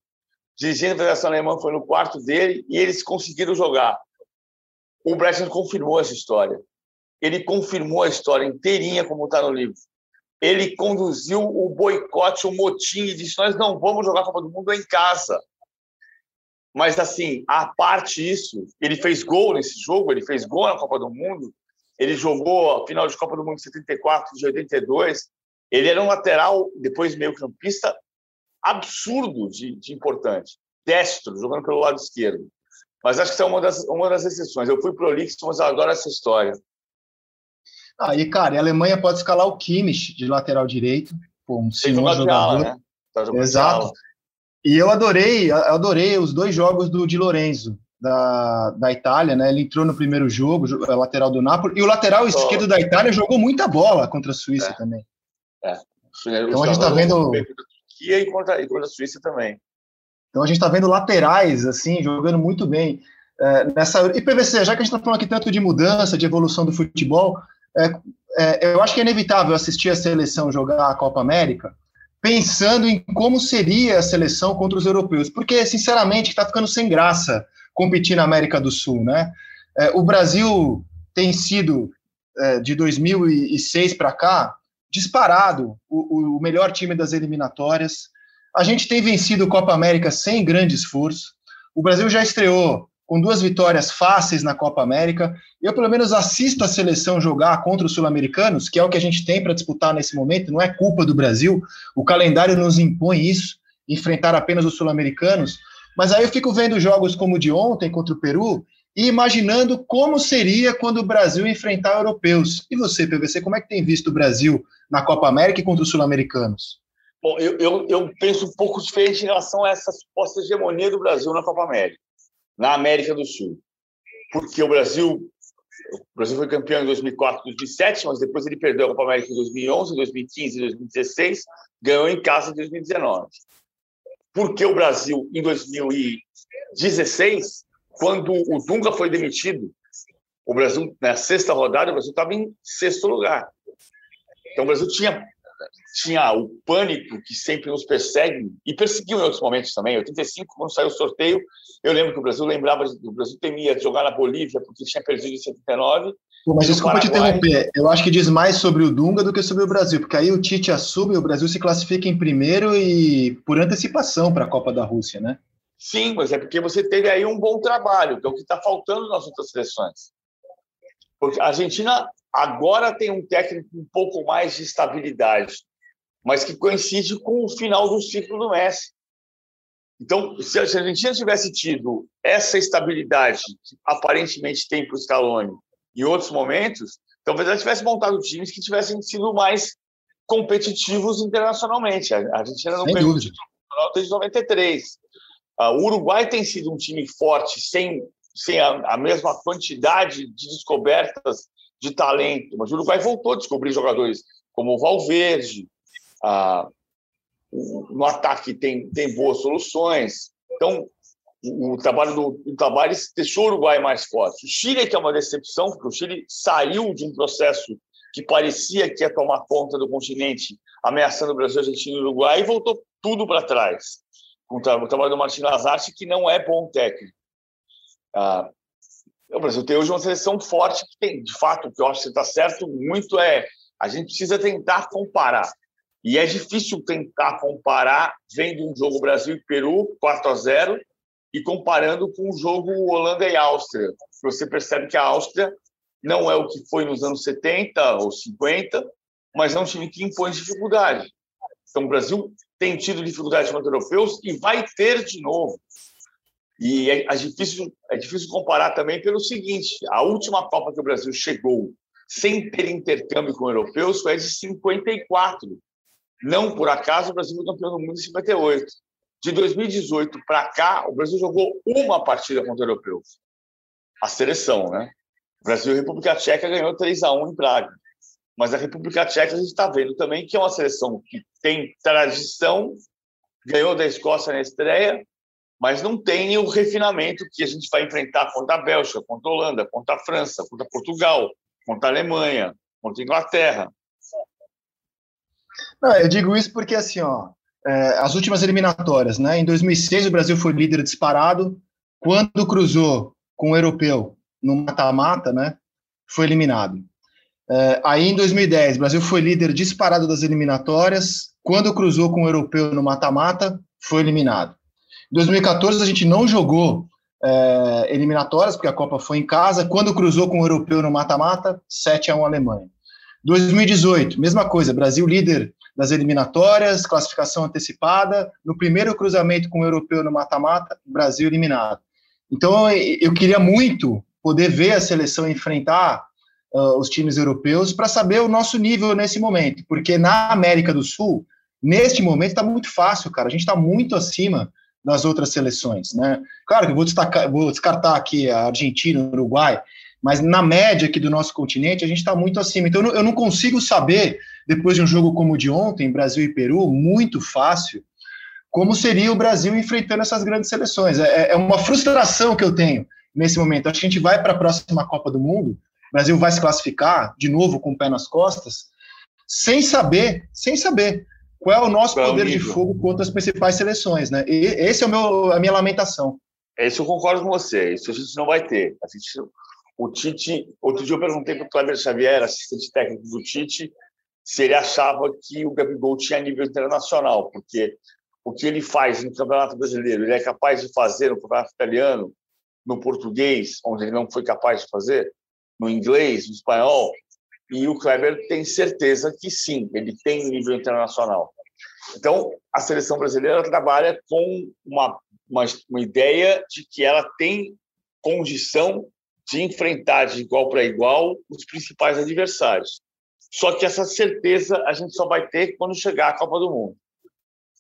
dirigindo a Federação Alemã, foi no quarto dele e eles conseguiram jogar. O Brecht confirmou essa história. Ele confirmou a história inteirinha, como está no livro. Ele conduziu o boicote, o motim, e disse: Nós não vamos jogar a Copa do Mundo em casa. Mas, assim, a parte isso, ele fez gol nesse jogo, ele fez gol na Copa do Mundo, ele jogou a final de Copa do Mundo de 74, de 82. Ele era um lateral, depois meio-campista, absurdo de, de importante. Destro, jogando pelo lado esquerdo. Mas acho que isso é uma das, uma das exceções. Eu fui prolixo, mas eu adoro essa história. Aí, ah, cara, a Alemanha pode escalar o Kimmich de lateral direito. Pô, um senhor jogador. Ala, né? tá Exato. E eu adorei, adorei os dois jogos do Di Lorenzo, da, da Itália, né? Ele entrou no primeiro jogo, lateral do Napoli, e o lateral oh. esquerdo da Itália jogou muita bola contra a Suíça é. também. É. Então a gente está vendo. Turquia e contra, e contra a Suíça também. Então a gente está vendo laterais assim jogando muito bem. É, nessa... E PVC, já que a gente está falando aqui tanto de mudança, de evolução do futebol, é, é, eu acho que é inevitável assistir a seleção jogar a Copa América pensando em como seria a seleção contra os europeus, porque, sinceramente, está ficando sem graça competir na América do Sul, né? É, o Brasil tem sido, é, de 2006 para cá, disparado o, o, melhor time das eliminatórias. A gente tem vencido Copa América sem grande esforço. O Brasil já estreou com duas vitórias fáceis na Copa América. Eu, pelo menos, assisto a seleção jogar contra os sul-americanos, que é o que a gente tem para disputar nesse momento, não é culpa do Brasil. O calendário nos impõe isso, enfrentar apenas os sul-americanos. Mas aí eu fico vendo jogos como o de ontem contra o Peru e imaginando como seria quando o Brasil enfrentar europeus. E você, PVC, como é que tem visto o Brasil na Copa América e contra os sul-americanos? Bom, eu, eu, eu, penso um pouco diferente em relação a essa suposta hegemonia do Brasil na Copa América, na América do Sul. Porque o Brasil, o Brasil foi campeão em 2004, 2007, mas depois ele perdeu a Copa América em 2011, 2015, 2016, ganhou em casa em 2019. Porque o Brasil, em 2016, quando o Dunga foi demitido, o Brasil, na sexta rodada, o Brasil estava em sexto lugar. Então, o Brasil tinha, tinha o pânico que sempre nos persegue e perseguiu em outros momentos também. Em 85, quando saiu o sorteio, eu lembro que o Brasil lembrava, o Brasil temia jogar na Bolívia porque tinha perdido em 79. Pô, mas desculpa te interromper, eu acho que diz mais sobre o Dunga do que sobre o Brasil, porque aí o Tite assume, o Brasil se classifica em primeiro e por antecipação para a Copa da Rússia, né? Sim, mas é porque você teve aí um bom trabalho, que é o que está faltando nas outras seleções. Porque a Argentina agora tem um técnico com um pouco mais de estabilidade, mas que coincide com o final do ciclo do Messi. Então, se a Argentina tivesse tido essa estabilidade que aparentemente tem para o Scaloni em outros momentos, talvez ela tivesse montado times que tivessem sido mais competitivos internacionalmente. A Argentina não ganhou desde 93. Uh, o Uruguai tem sido um time forte, sem, sem a, a, mesma quantidade de descobertas de talento, mas o Uruguai voltou a descobrir jogadores como o Valverde. No ataque tem, tem boas soluções. Então, o, o trabalho do o trabalho deixou o Uruguai mais forte. O Chile que é uma decepção, porque o Chile saiu de um processo que parecia que ia tomar conta do continente, ameaçando o Brasil, Argentina e o Uruguai, e voltou tudo para trás com o trabalho do Martin Lazarte, que não é bom técnico. Ah, o Brasil tem hoje uma seleção forte que tem, de fato, o que eu acho que está certo muito é a gente precisa tentar comparar. E é difícil tentar comparar vendo um jogo Brasil e Peru 4 a 0 e comparando com o jogo Holanda e Áustria. Você percebe que a Áustria não é o que foi nos anos 70 ou 50, mas é um time que impõe dificuldade. Então, o Brasil tem tido dificuldades contra europeus e vai ter de novo. E é, é, difícil, é difícil comparar também pelo seguinte: a última Copa que o Brasil chegou sem ter intercâmbio com europeus foi a de 54. Não por acaso o Brasil foi campeão do mundo em 58. De 2018 para cá, o Brasil jogou uma partida contra europeus. A seleção, né? O Brasil e a República Tcheca ganhou 3 a 1 em Praga. Mas a República Tcheca a gente está vendo também que é uma seleção que tem tradição, ganhou da Escócia na estreia, mas não tem o refinamento que a gente vai enfrentar contra a Bélgica, contra a Holanda, contra a França, contra Portugal, contra a Alemanha, contra a Inglaterra. Não, eu digo isso porque assim, ó, é, as últimas eliminatórias, né? Em 2006 o Brasil foi líder disparado, quando cruzou com o europeu no mata-mata, né? Foi eliminado. É, aí em 2010, o Brasil foi líder disparado das eliminatórias. Quando cruzou com o europeu no mata-mata, foi eliminado. Em 2014, a gente não jogou é, eliminatórias, porque a Copa foi em casa. Quando cruzou com o europeu no mata-mata, 7 a 1 Alemanha. 2018, mesma coisa, Brasil líder das eliminatórias, classificação antecipada. No primeiro cruzamento com o europeu no mata-mata, Brasil eliminado. Então, eu queria muito poder ver a seleção enfrentar uh, os times europeus para saber o nosso nível nesse momento, porque na América do Sul, neste momento, está muito fácil, cara. A gente está muito acima das outras seleções, né? Claro que eu vou, destacar, vou descartar aqui a Argentina, o Uruguai, mas na média aqui do nosso continente, a gente está muito acima. Então, eu não, eu não consigo saber, depois de um jogo como o de ontem, Brasil e Peru, muito fácil, como seria o Brasil enfrentando essas grandes seleções. É, é uma frustração que eu tenho nesse momento. Acho que a gente vai para a próxima Copa do Mundo Brasil vai se classificar de novo com o pé nas costas, sem saber, sem saber qual é o nosso qual é poder de fogo contra as principais seleções, né? E esse é o meu, a minha lamentação. Esse eu concordo com você. Isso a gente não vai ter. A gente, o Tite, outro dia eu perguntei para o Cleber Xavier, assistente técnico do Tite, se ele achava que o Gabigol tinha nível internacional, porque o que ele faz no Campeonato Brasileiro, ele é capaz de fazer no Campeonato Italiano, no português, onde ele não foi capaz de fazer, no inglês, no espanhol, e o Kleber tem certeza que sim, ele tem nível internacional. Então, a seleção brasileira trabalha com uma, uma, uma ideia de que ela tem condição de enfrentar de igual para igual os principais adversários. Só que essa certeza a gente só vai ter quando chegar à Copa do Mundo.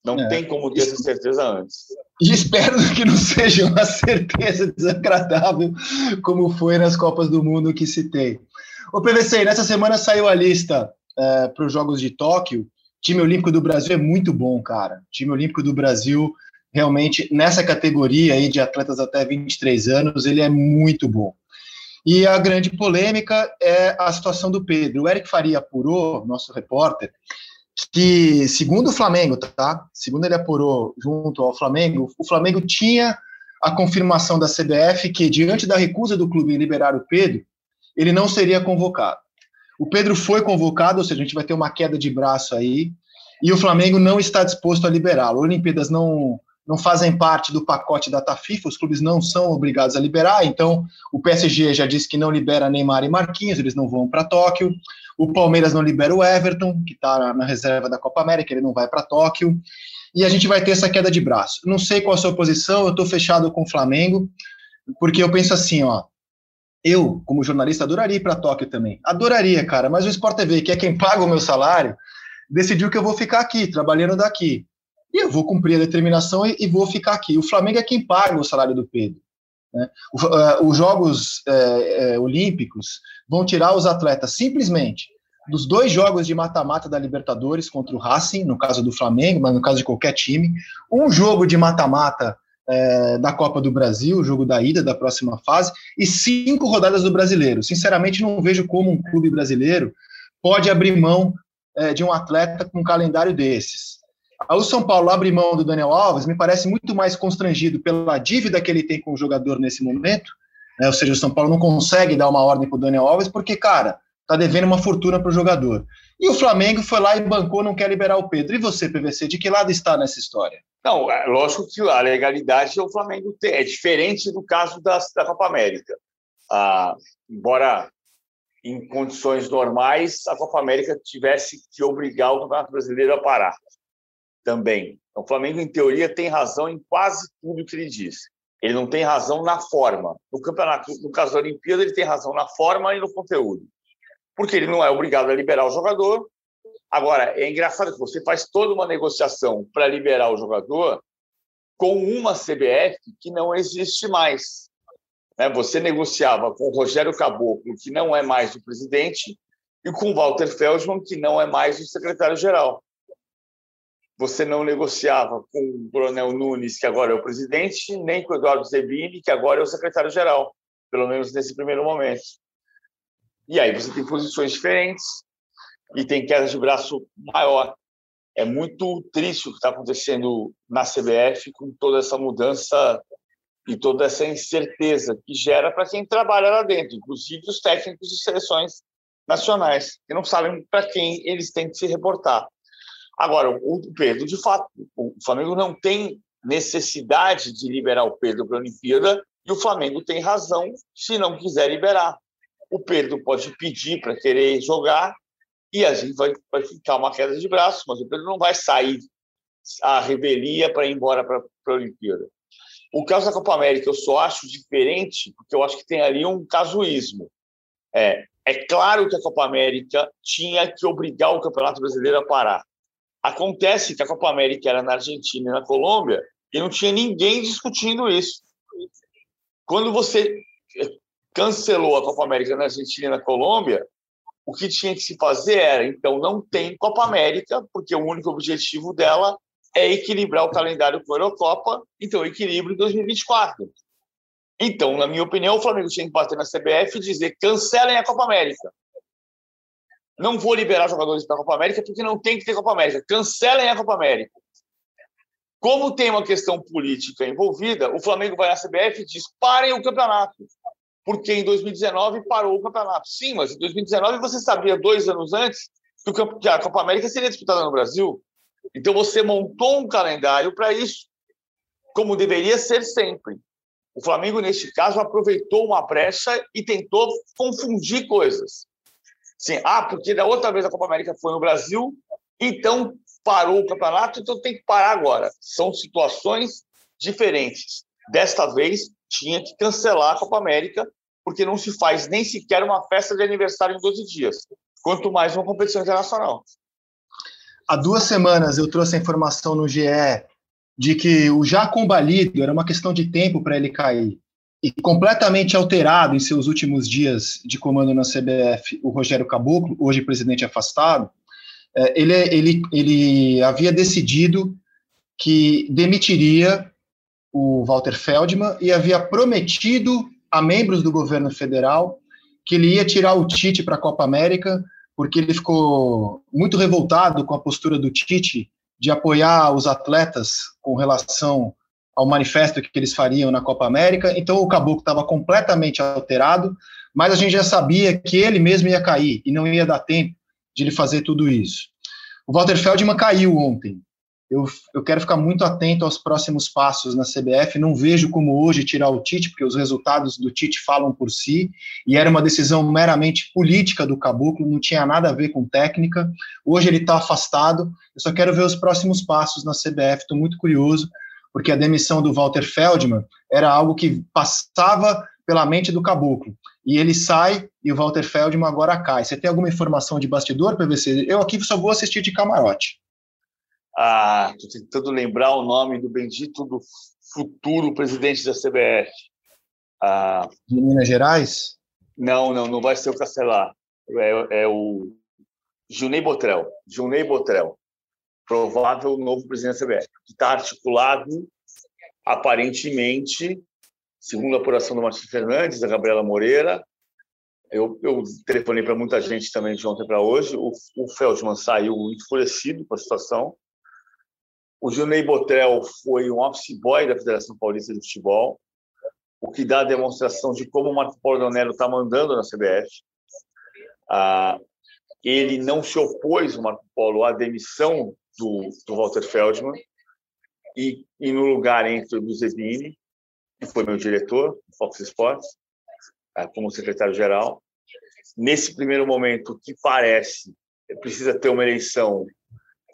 Não é. tem como ter essa certeza antes. E espero que não seja uma certeza desagradável como foi nas Copas do Mundo que citei. O PVC, nessa semana saiu a lista é, para os Jogos de Tóquio. O time Olímpico do Brasil é muito bom, cara. O time Olímpico do Brasil, realmente, nessa categoria aí de atletas até 23 anos, ele é muito bom. E a grande polêmica é a situação do Pedro. O Eric Faria apurou, nosso repórter, que, segundo o Flamengo, tá? Segundo ele apurou junto ao Flamengo, o Flamengo tinha a confirmação da CBF que, diante da recusa do clube em liberar o Pedro, ele não seria convocado. O Pedro foi convocado, ou seja, a gente vai ter uma queda de braço aí, e o Flamengo não está disposto a liberá-lo. Olimpíadas não, não fazem parte do pacote da FIFA, os clubes não são obrigados a liberar, então o PSG já disse que não libera Neymar e Marquinhos, eles não vão para Tóquio. O Palmeiras não libera o Everton, que está na reserva da Copa América, ele não vai para Tóquio. E a gente vai ter essa queda de braço. Não sei qual a sua posição, eu estou fechado com o Flamengo, porque eu penso assim, ó. Eu, como jornalista, adoraria ir para Tóquio também. Adoraria, cara, mas o Sport TV, que é quem paga o meu salário, decidiu que eu vou ficar aqui, trabalhando daqui. E eu vou cumprir a determinação e, e vou ficar aqui. O Flamengo é quem paga o salário do Pedro. Né? Uh, os Jogos uh, uh, Olímpicos vão tirar os atletas simplesmente dos dois jogos de mata-mata da Libertadores contra o Racing, no caso do Flamengo, mas no caso de qualquer time, um jogo de mata-mata da Copa do Brasil, o jogo da ida da próxima fase, e cinco rodadas do Brasileiro. Sinceramente, não vejo como um clube brasileiro pode abrir mão de um atleta com um calendário desses. O São Paulo abre mão do Daniel Alves, me parece muito mais constrangido pela dívida que ele tem com o jogador nesse momento, né? ou seja, o São Paulo não consegue dar uma ordem para o Daniel Alves, porque, cara, tá devendo uma fortuna para o jogador. E o Flamengo foi lá e bancou, não quer liberar o Pedro. E você, PVC, de que lado está nessa história? Não, é lógico que a legalidade o Flamengo tem. É diferente do caso da, da Copa América. Ah, embora em condições normais a Copa América tivesse que obrigar o Campeonato Brasileiro a parar também. Então, o Flamengo, em teoria, tem razão em quase tudo que ele diz. Ele não tem razão na forma. No campeonato, no caso da Olimpíada, ele tem razão na forma e no conteúdo. Porque ele não é obrigado a liberar o jogador. Agora, é engraçado que você faz toda uma negociação para liberar o jogador com uma CBF que não existe mais. Né? Você negociava com o Rogério Caboclo, que não é mais o presidente, e com o Walter Feldman, que não é mais o secretário-geral você não negociava com o Coronel Nunes, que agora é o presidente, nem com o Eduardo Zebini, que agora é o secretário-geral, pelo menos nesse primeiro momento. E aí você tem posições diferentes e tem queda de braço maior. É muito triste o que está acontecendo na CBF com toda essa mudança e toda essa incerteza que gera para quem trabalha lá dentro, inclusive os técnicos de seleções nacionais, que não sabem para quem eles têm que se reportar. Agora, o Pedro, de fato, o Flamengo não tem necessidade de liberar o Pedro para a Olimpíada e o Flamengo tem razão se não quiser liberar. O Pedro pode pedir para querer jogar e a gente vai, vai ficar uma queda de braço, mas o Pedro não vai sair a revelia para ir embora para a Olimpíada. O caso da Copa América eu só acho diferente, porque eu acho que tem ali um casuísmo. É, é claro que a Copa América tinha que obrigar o Campeonato Brasileiro a parar. Acontece que a Copa América era na Argentina e na Colômbia e não tinha ninguém discutindo isso. Quando você cancelou a Copa América na Argentina e na Colômbia, o que tinha que se fazer era, então, não tem Copa América, porque o único objetivo dela é equilibrar o calendário com a Eurocopa, então equilíbrio em 2024. Então, na minha opinião, o Flamengo tinha que bater na CBF e dizer cancelem a Copa América. Não vou liberar jogadores para a Copa América porque não tem que ter Copa América. Cancelem a Copa América. Como tem uma questão política envolvida, o Flamengo vai à CBF e diz parem o campeonato. Porque em 2019 parou o campeonato. Sim, mas em 2019 você sabia, dois anos antes, que a Copa América seria disputada no Brasil. Então você montou um calendário para isso, como deveria ser sempre. O Flamengo, neste caso, aproveitou uma brecha e tentou confundir coisas. Sim, ah, porque da outra vez a Copa América foi no Brasil, então parou o campeonato, então tem que parar agora. São situações diferentes. Desta vez, tinha que cancelar a Copa América, porque não se faz nem sequer uma festa de aniversário em 12 dias, quanto mais uma competição internacional. Há duas semanas eu trouxe a informação no GE de que o já combalido era uma questão de tempo para ele cair. E completamente alterado em seus últimos dias de comando na CBF, o Rogério Caboclo, hoje presidente afastado, é, ele, ele, ele havia decidido que demitiria o Walter Feldman e havia prometido a membros do governo federal que ele ia tirar o Tite para a Copa América, porque ele ficou muito revoltado com a postura do Tite de apoiar os atletas com relação ao manifesto que eles fariam na Copa América. Então o Caboclo estava completamente alterado, mas a gente já sabia que ele mesmo ia cair e não ia dar tempo de ele fazer tudo isso. O Walter Feldman caiu ontem. Eu, eu quero ficar muito atento aos próximos passos na CBF. Não vejo como hoje tirar o Tite, porque os resultados do Tite falam por si, e era uma decisão meramente política do Caboclo, não tinha nada a ver com técnica. Hoje ele está afastado. Eu só quero ver os próximos passos na CBF. Estou muito curioso, porque a demissão do Walter Feldman era algo que passava pela mente do Caboclo. E ele sai e o Walter Feldman agora cai. Você tem alguma informação de bastidor, PVC? Eu aqui só vou assistir de camarote. Ah, estou tentando lembrar o nome do bendito do futuro presidente da CBF. Ah, de Minas Gerais? Não, não, não vai ser o Castelar. É, é o Junei Botrel. Junei Botrel. Provável novo presidente da CBF. Que está articulado, aparentemente, segundo a apuração do Marcos Fernandes, da Gabriela Moreira. Eu, eu telefonei para muita gente também de ontem para hoje. O, o Feldman saiu enfurecido com a situação o Junei Botrel foi um office boy da Federação Paulista de Futebol, o que dá a demonstração de como o Marco Polo Donello está mandando na CBF. Ah, ele não se opôs, o Marco Polo, à demissão do, do Walter Feldman e, e no lugar entre o Zebini, que foi meu diretor, Fox Sports, ah, como secretário-geral. Nesse primeiro momento, que parece, precisa ter uma eleição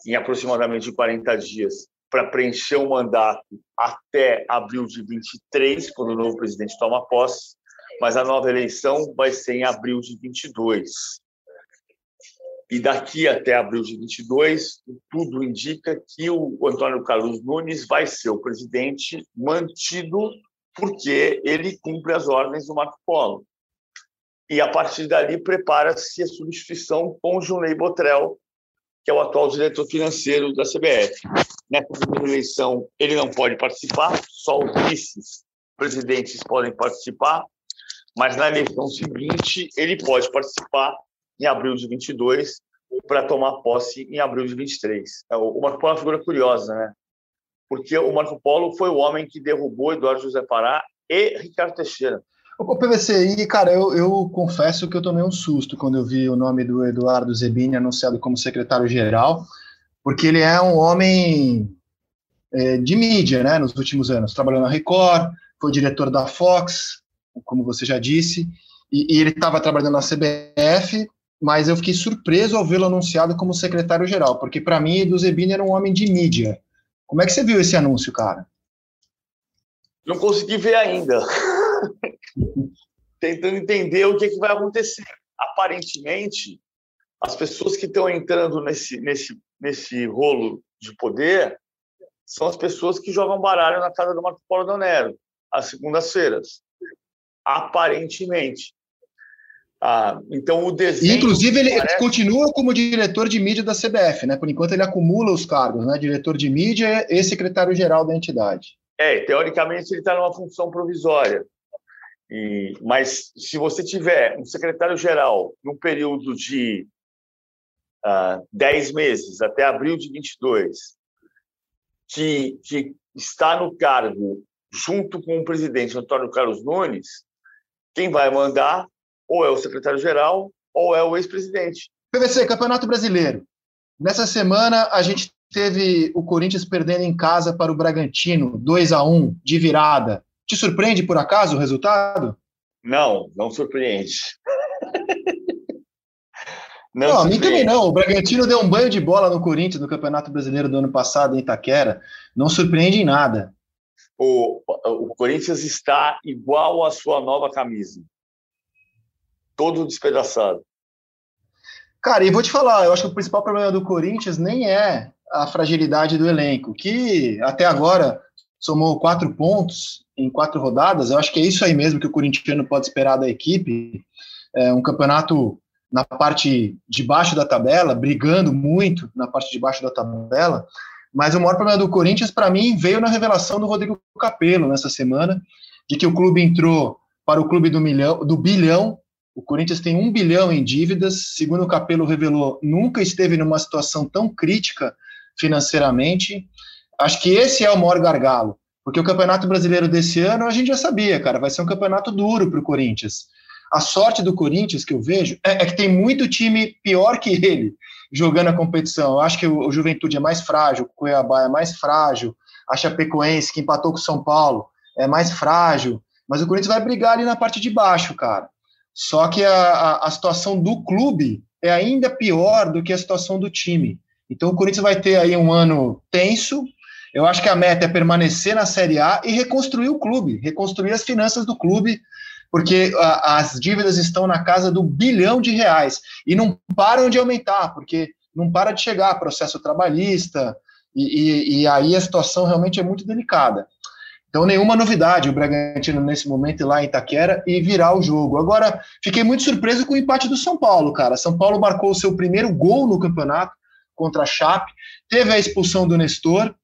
em aproximadamente 40 dias para preencher o mandato até abril de 23, quando o novo presidente toma posse, mas a nova eleição vai ser em abril de 22. E daqui até abril de 22, tudo indica que o Antônio Carlos Nunes vai ser o presidente mantido porque ele cumpre as ordens do Marco Polo. E a partir dali prepara-se a substituição com Junei Botrel, que é o atual diretor financeiro da CBF. Nessa primeira eleição, ele não pode participar, só os vice-presidentes podem participar, mas na eleição seguinte, ele pode participar em abril de 22 para tomar posse em abril de 23. É, o Marco Polo é uma figura curiosa, né? Porque o Marco Polo foi o homem que derrubou Eduardo José Pará e Ricardo Teixeira. O PVC, e cara, eu, eu confesso que eu tomei um susto quando eu vi o nome do Eduardo Zebini anunciado como secretário-geral, porque ele é um homem é, de mídia, né, nos últimos anos. Trabalhou na Record, foi diretor da Fox, como você já disse, e, e ele estava trabalhando na CBF, mas eu fiquei surpreso ao vê-lo anunciado como secretário-geral, porque para mim, do Zebini era um homem de mídia. Como é que você viu esse anúncio, cara? Não consegui ver ainda. tentando entender o que, é que vai acontecer. Aparentemente, as pessoas que estão entrando nesse, nesse, nesse rolo de poder são as pessoas que jogam baralho na casa do Marco Polo Donero, às segundas-feiras. Aparentemente. Ah, então o desenho. Inclusive, ele parece... continua como diretor de mídia da CBF, né? Por enquanto ele acumula os cargos, né? Diretor de mídia e secretário-geral da entidade. É, teoricamente ele está numa função provisória E, mas se você tiver um secretário-geral num período de uh, 10 meses, até abril de 22, que, que está no cargo junto com o presidente Antônio Carlos Nunes, quem vai mandar ou é o secretário-geral ou é o ex-presidente. PVC, Campeonato Brasileiro. Nessa semana, a gente teve o Corinthians perdendo em casa para o Bragantino, 2 a 1 de virada. Te surpreende, por acaso, o resultado? Não, não surpreende. não, não mim também não. O Bragantino deu um banho de bola no Corinthians no Campeonato Brasileiro do ano passado em Itaquera. Não surpreende em nada. O, o Corinthians está igual à sua nova camisa. Todo despedaçado. Cara, e vou te falar, eu acho que o principal problema do Corinthians nem é a fragilidade do elenco, que até agora somou quatro pontos em quatro rodadas. Eu acho que é isso aí mesmo que o corintiano pode esperar da equipe. É um campeonato na parte de baixo da tabela, brigando muito na parte de baixo da tabela. Mas o maior problema do Corinthians, para mim, veio na revelação do Rodrigo Capello nessa semana, de que o clube entrou para o clube do, milhão, do bilhão. O Corinthians tem um bilhão em dívidas. Segundo o Capello revelou, nunca esteve numa situação tão crítica financeiramente. Acho que esse é o maior gargalo, porque o Campeonato Brasileiro desse ano a gente já sabia, cara, vai ser um campeonato duro para o Corinthians. A sorte do Corinthians que eu vejo é, é, que tem muito time pior que ele jogando a competição. Eu acho que o, o Juventude é mais frágil, o Cuiabá é mais frágil, a Chapecoense, que empatou com o São Paulo, é mais frágil, mas o Corinthians vai brigar ali na parte de baixo, cara. Só que a, a, a situação do clube é ainda pior do que a situação do time. Então o Corinthians vai ter aí um ano tenso. Eu acho que a meta é permanecer na Série A e reconstruir o clube, reconstruir as finanças do clube, porque a, as dívidas estão na casa do bilhão de reais e não param de aumentar, porque não para de chegar processo trabalhista, e, e, e aí a situação realmente é muito delicada. Então, nenhuma novidade o Bragantino nesse momento ir lá em Itaquera e virar o jogo. Agora, fiquei muito surpreso com o empate do São Paulo, cara. São Paulo marcou o seu primeiro gol no campeonato, contra a Chape. Teve a expulsão do Nestor,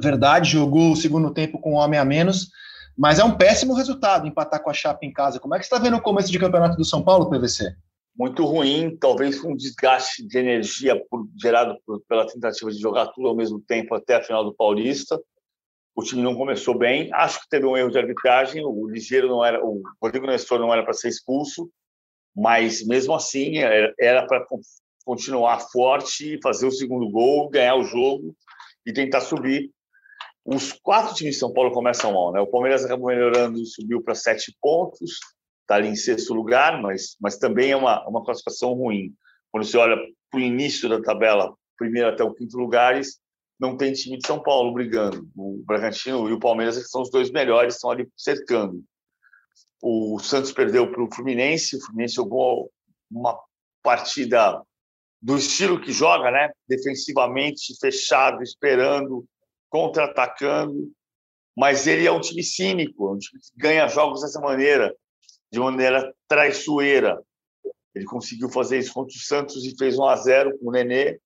verdade, jogou o segundo tempo com um homem a menos, mas é um péssimo resultado empatar com a Chape em casa. Como é que você está vendo o começo de campeonato do São Paulo, PVC? Muito ruim, talvez um desgaste de energia por, gerado por, pela tentativa de jogar tudo ao mesmo tempo até a final do Paulista. O time não começou bem. Acho que teve um erro de arbitragem. O Ligeiro não era, o Rodrigo Nestor não era para ser expulso, mas mesmo assim era para continuar forte, fazer o segundo gol, ganhar o jogo e tentar subir. Os quatro times de São Paulo começam mal, né? O Palmeiras acabou melhorando, subiu para sete pontos, está ali em sexto lugar, mas, mas também é uma, uma classificação ruim. Quando você olha para o início da tabela, primeiro até o quinto lugares, não tem time de São Paulo brigando. O Bragantino e o Palmeiras que são os dois melhores, estão ali cercando. O Santos perdeu para o Fluminense, o Fluminense jogou uma partida do estilo que joga, né? Defensivamente fechado, esperando, contra-atacando. Mas ele é um time cínico, um time que ganha jogos dessa maneira, de maneira traiçoeira. Ele conseguiu fazer isso contra o Santos e fez 1 a 0 com o Nenê.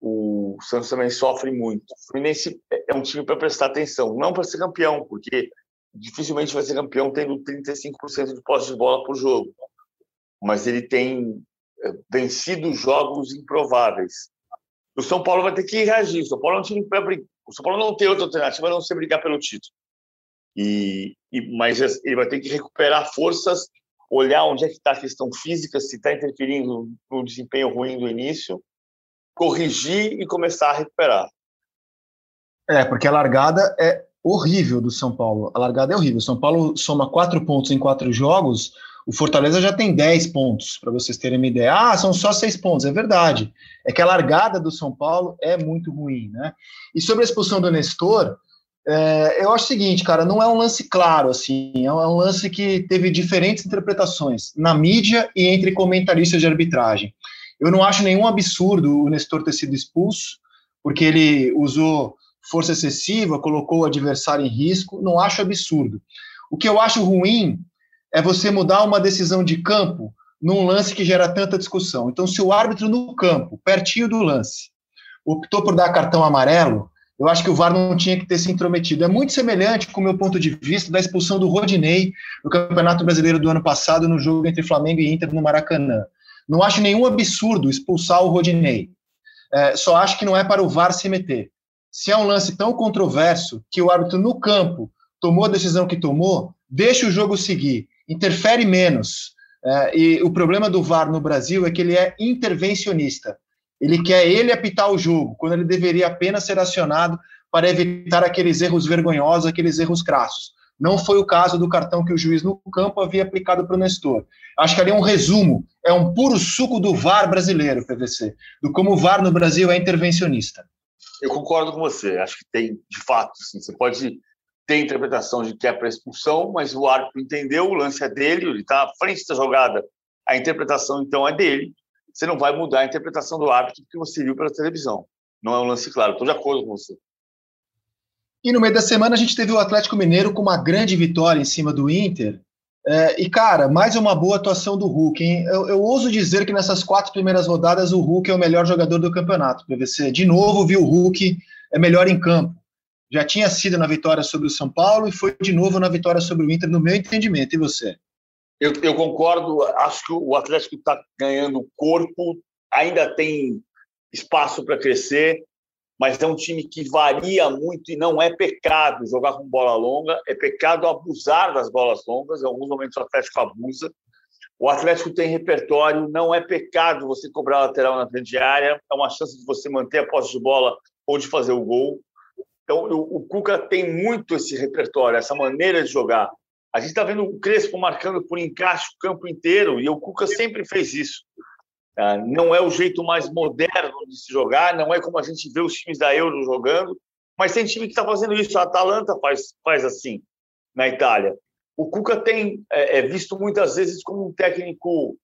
O Santos também sofre muito. O Fluminense é um time para prestar atenção, não para ser campeão, porque dificilmente vai ser campeão tendo 35% de posse de bola por jogo. Mas ele tem vencido jogos improváveis. O São Paulo vai ter que reagir. O São Paulo é um time para. O São Paulo não tem outra alternativa a não ser brigar pelo título. E, e, mas ele vai ter que recuperar forças, olhar onde é que está a questão física, se está interferindo no desempenho ruim do início, corrigir e começar a recuperar. É, porque a largada é horrível do São Paulo. A largada é horrível. O São Paulo soma quatro pontos em quatro jogos o Fortaleza já tem 10 pontos, para vocês terem uma ideia. Ah, são só 6 pontos, é verdade. É que a largada do São Paulo é muito ruim, né? E sobre a expulsão do Nestor, é, eu acho o seguinte, cara, não é um lance claro, assim, é um lance que teve diferentes interpretações na mídia e entre comentaristas de arbitragem. Eu não acho nenhum absurdo o Nestor ter sido expulso, porque ele usou força excessiva, colocou o adversário em risco, não acho absurdo. O que eu acho ruim é você mudar uma decisão de campo num lance que gera tanta discussão. Então, se o árbitro no campo, pertinho do lance, optou por dar cartão amarelo, Eu acho que o VAR não tinha que ter se intrometido. É muito semelhante, com o meu ponto de vista, da expulsão do Rodinei no Campeonato Brasileiro do ano passado, no jogo entre Flamengo e Inter no Maracanã. Não acho nenhum absurdo expulsar o Rodinei. É, só acho que não é para o VAR se meter. Se é um lance tão controverso que o árbitro no campo tomou a decisão que tomou, deixa o jogo seguir, interfere menos. É, e o problema do VAR no Brasil é que ele é intervencionista. Ele quer ele apitar o jogo, quando ele deveria apenas ser acionado para evitar aqueles erros vergonhosos, aqueles erros crassos. Não foi o caso do cartão que o juiz no campo havia aplicado para o Nestor. Acho que ali é um resumo, é um puro suco do VAR brasileiro, PVC, do como o VAR no Brasil é intervencionista. Eu concordo com você. Acho que tem, de fato, sim. Você pode ter interpretação de que é para expulsão, mas o árbitro entendeu, o lance é dele, ele está à frente da jogada, a interpretação então é dele. Você não vai mudar a interpretação do árbitro porque você viu pela televisão. Não é um lance claro. Estou de acordo com você. E no meio da semana a gente teve o Atlético Mineiro com uma grande vitória em cima do Inter. É, e, cara, mais uma boa atuação do Hulk. Hein? Eu, eu, ouso dizer que nessas quatro primeiras rodadas o Hulk é o melhor jogador do campeonato, PVC. De novo, viu o Hulk é melhor em campo. Já tinha sido na vitória sobre o São Paulo e foi de novo na vitória sobre o Inter, no meu entendimento. E você? Eu, eu concordo. Acho que o Atlético está ganhando corpo, ainda tem espaço para crescer mas é um time que varia muito e não é pecado jogar com bola longa, é pecado abusar das bolas longas, em alguns momentos o Atlético abusa. O Atlético tem repertório, não é pecado você cobrar lateral na frente de área, é uma chance de você manter a posse de bola ou de fazer o gol. Então, o Cuca tem muito esse repertório, essa maneira de jogar. A gente está vendo o Crespo marcando por encaixe o campo inteiro, e o Cuca sempre fez isso. Ah, não é o jeito mais moderno de se jogar, não é como a gente vê os times da Euro jogando, mas tem time que está fazendo isso. A Atalanta faz, faz assim na Itália. O Cuca tem é, é visto muitas vezes como um técnico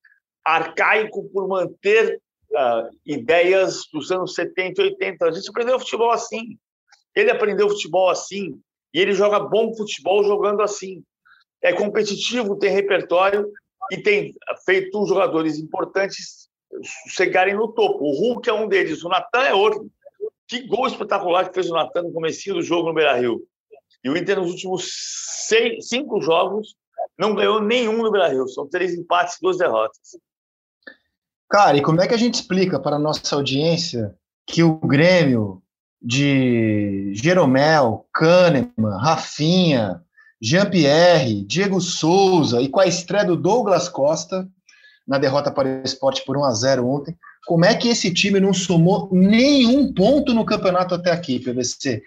arcaico por manter uh, ideias dos anos 70 e 80. A gente aprendeu futebol assim. Ele aprendeu futebol assim e ele joga bom futebol jogando assim. É competitivo, tem repertório e tem feito jogadores importantes chegarem no topo. O Hulk é um deles, o Natan é outro. Que gol espetacular que fez o Natan no começo do jogo no Beira-Rio. E o Inter nos últimos seis, cinco jogos não ganhou nenhum no Beira-Rio. São três empates duas derrotas. Cara, e como é que a gente explica para a nossa audiência que o Grêmio de Jeromel, Kahneman, Rafinha, Jean-Pierre, Diego Souza e com a estreia do Douglas Costa na derrota para o esporte por 1 a 0 ontem. Como é que esse time não somou nenhum ponto no campeonato até aqui, PVC?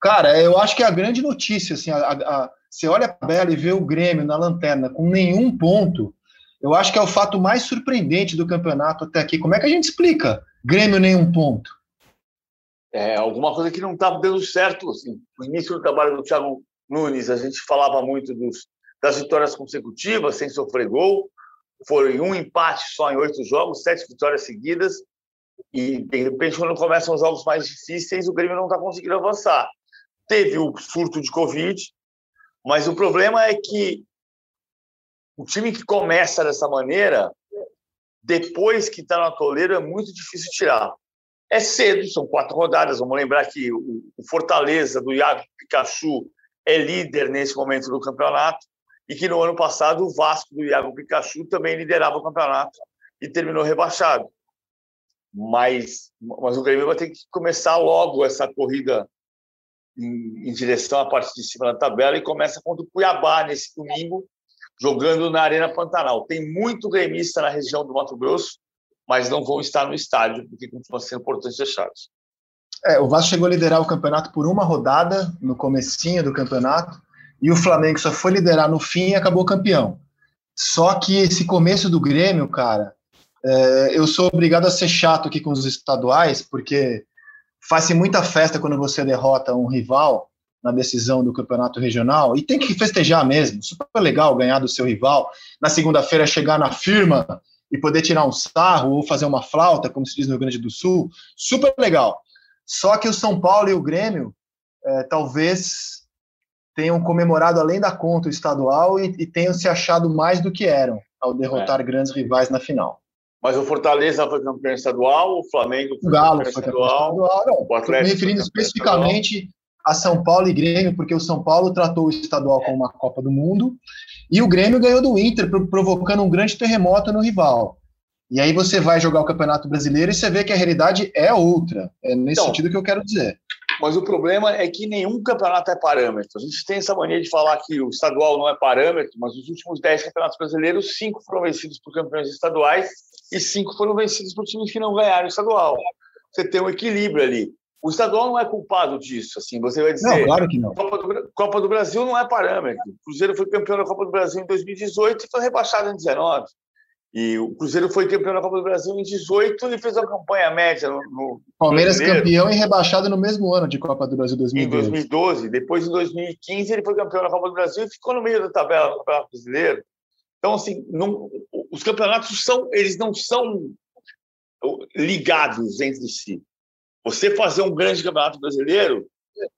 Cara, eu acho que é a grande notícia, assim, a, a, você olha a tabela e vê o Grêmio na lanterna com nenhum ponto, eu acho que é o fato mais surpreendente do campeonato até aqui. Como é que a gente explica Grêmio nenhum ponto? É alguma coisa que não estava dando certo. Assim. No início do trabalho do Thiago Nunes, a gente falava muito dos, das vitórias consecutivas, sem sofrer gol foi um empate só em oito jogos, sete vitórias seguidas, e de repente, quando começam os jogos mais difíceis, o Grêmio não está conseguindo avançar. Teve o surto de Covid, mas o problema é que o time que começa dessa maneira, depois que está no toleira, é muito difícil tirar. É cedo, são quatro rodadas. Vamos lembrar que o Fortaleza, do Iago Pikachu, é líder nesse momento do campeonato e que no ano passado o Vasco do Iago Pikachu também liderava o campeonato e terminou rebaixado. Mas, mas o Grêmio vai ter que começar logo essa corrida em, em direção à parte de cima da tabela e começa contra o Cuiabá nesse domingo, jogando na Arena Pantanal. Tem muito gremista na região do Mato Grosso, mas não vão estar no estádio, porque continuam sendo portões fechados. É, o Vasco chegou a liderar o campeonato por uma rodada no comecinho do campeonato, e o Flamengo só foi liderar no fim e acabou campeão. Só que esse começo do Grêmio, cara, é, eu sou obrigado a ser chato aqui com os estaduais, porque faz-se muita festa quando você derrota um rival na decisão do campeonato regional, e tem que festejar mesmo, super legal ganhar do seu rival, na segunda-feira chegar na firma e poder tirar um sarro ou fazer uma flauta, como se diz no Rio Grande do Sul, super legal. Só que o São Paulo e o Grêmio, é, talvez tenham comemorado além da conta o estadual e, e tenham se achado mais do que eram ao derrotar é. grandes rivais na final. Mas o Fortaleza foi campeão estadual, o Flamengo foi o Galo campeão foi estadual. estadual. Não, o Atlético me referindo especificamente estadual. a São Paulo e Grêmio, porque o São Paulo tratou o estadual como uma Copa do Mundo e o Grêmio ganhou do Inter, provocando um grande terremoto no rival. E aí você vai jogar o Campeonato Brasileiro e você vê que a realidade é outra. É nesse então, sentido que eu quero dizer. Mas o problema é que nenhum campeonato é parâmetro. A gente tem essa mania de falar que o estadual não é parâmetro, mas os últimos 10 campeonatos brasileiros, cinco foram vencidos por campeões estaduais e cinco foram vencidos por times que não ganharam o estadual. Você tem um equilíbrio ali. O estadual não é culpado disso, assim, você vai dizer. Não, claro que não. Copa do, Copa do Brasil não é parâmetro. O Cruzeiro foi campeão da Copa do Brasil em 2018 e foi rebaixado em 2019. E o Cruzeiro foi campeão da Copa do Brasil em 18 e fez uma campanha média no. no Palmeiras campeão e rebaixado no mesmo ano de Copa do Brasil 2012. Em 2012. Depois, em 2015, ele foi campeão da Copa do Brasil e ficou no meio da tabela do Campeonato Brasileiro. Então, assim, não, os campeonatos são, eles não são ligados entre si. Você fazer um grande campeonato brasileiro,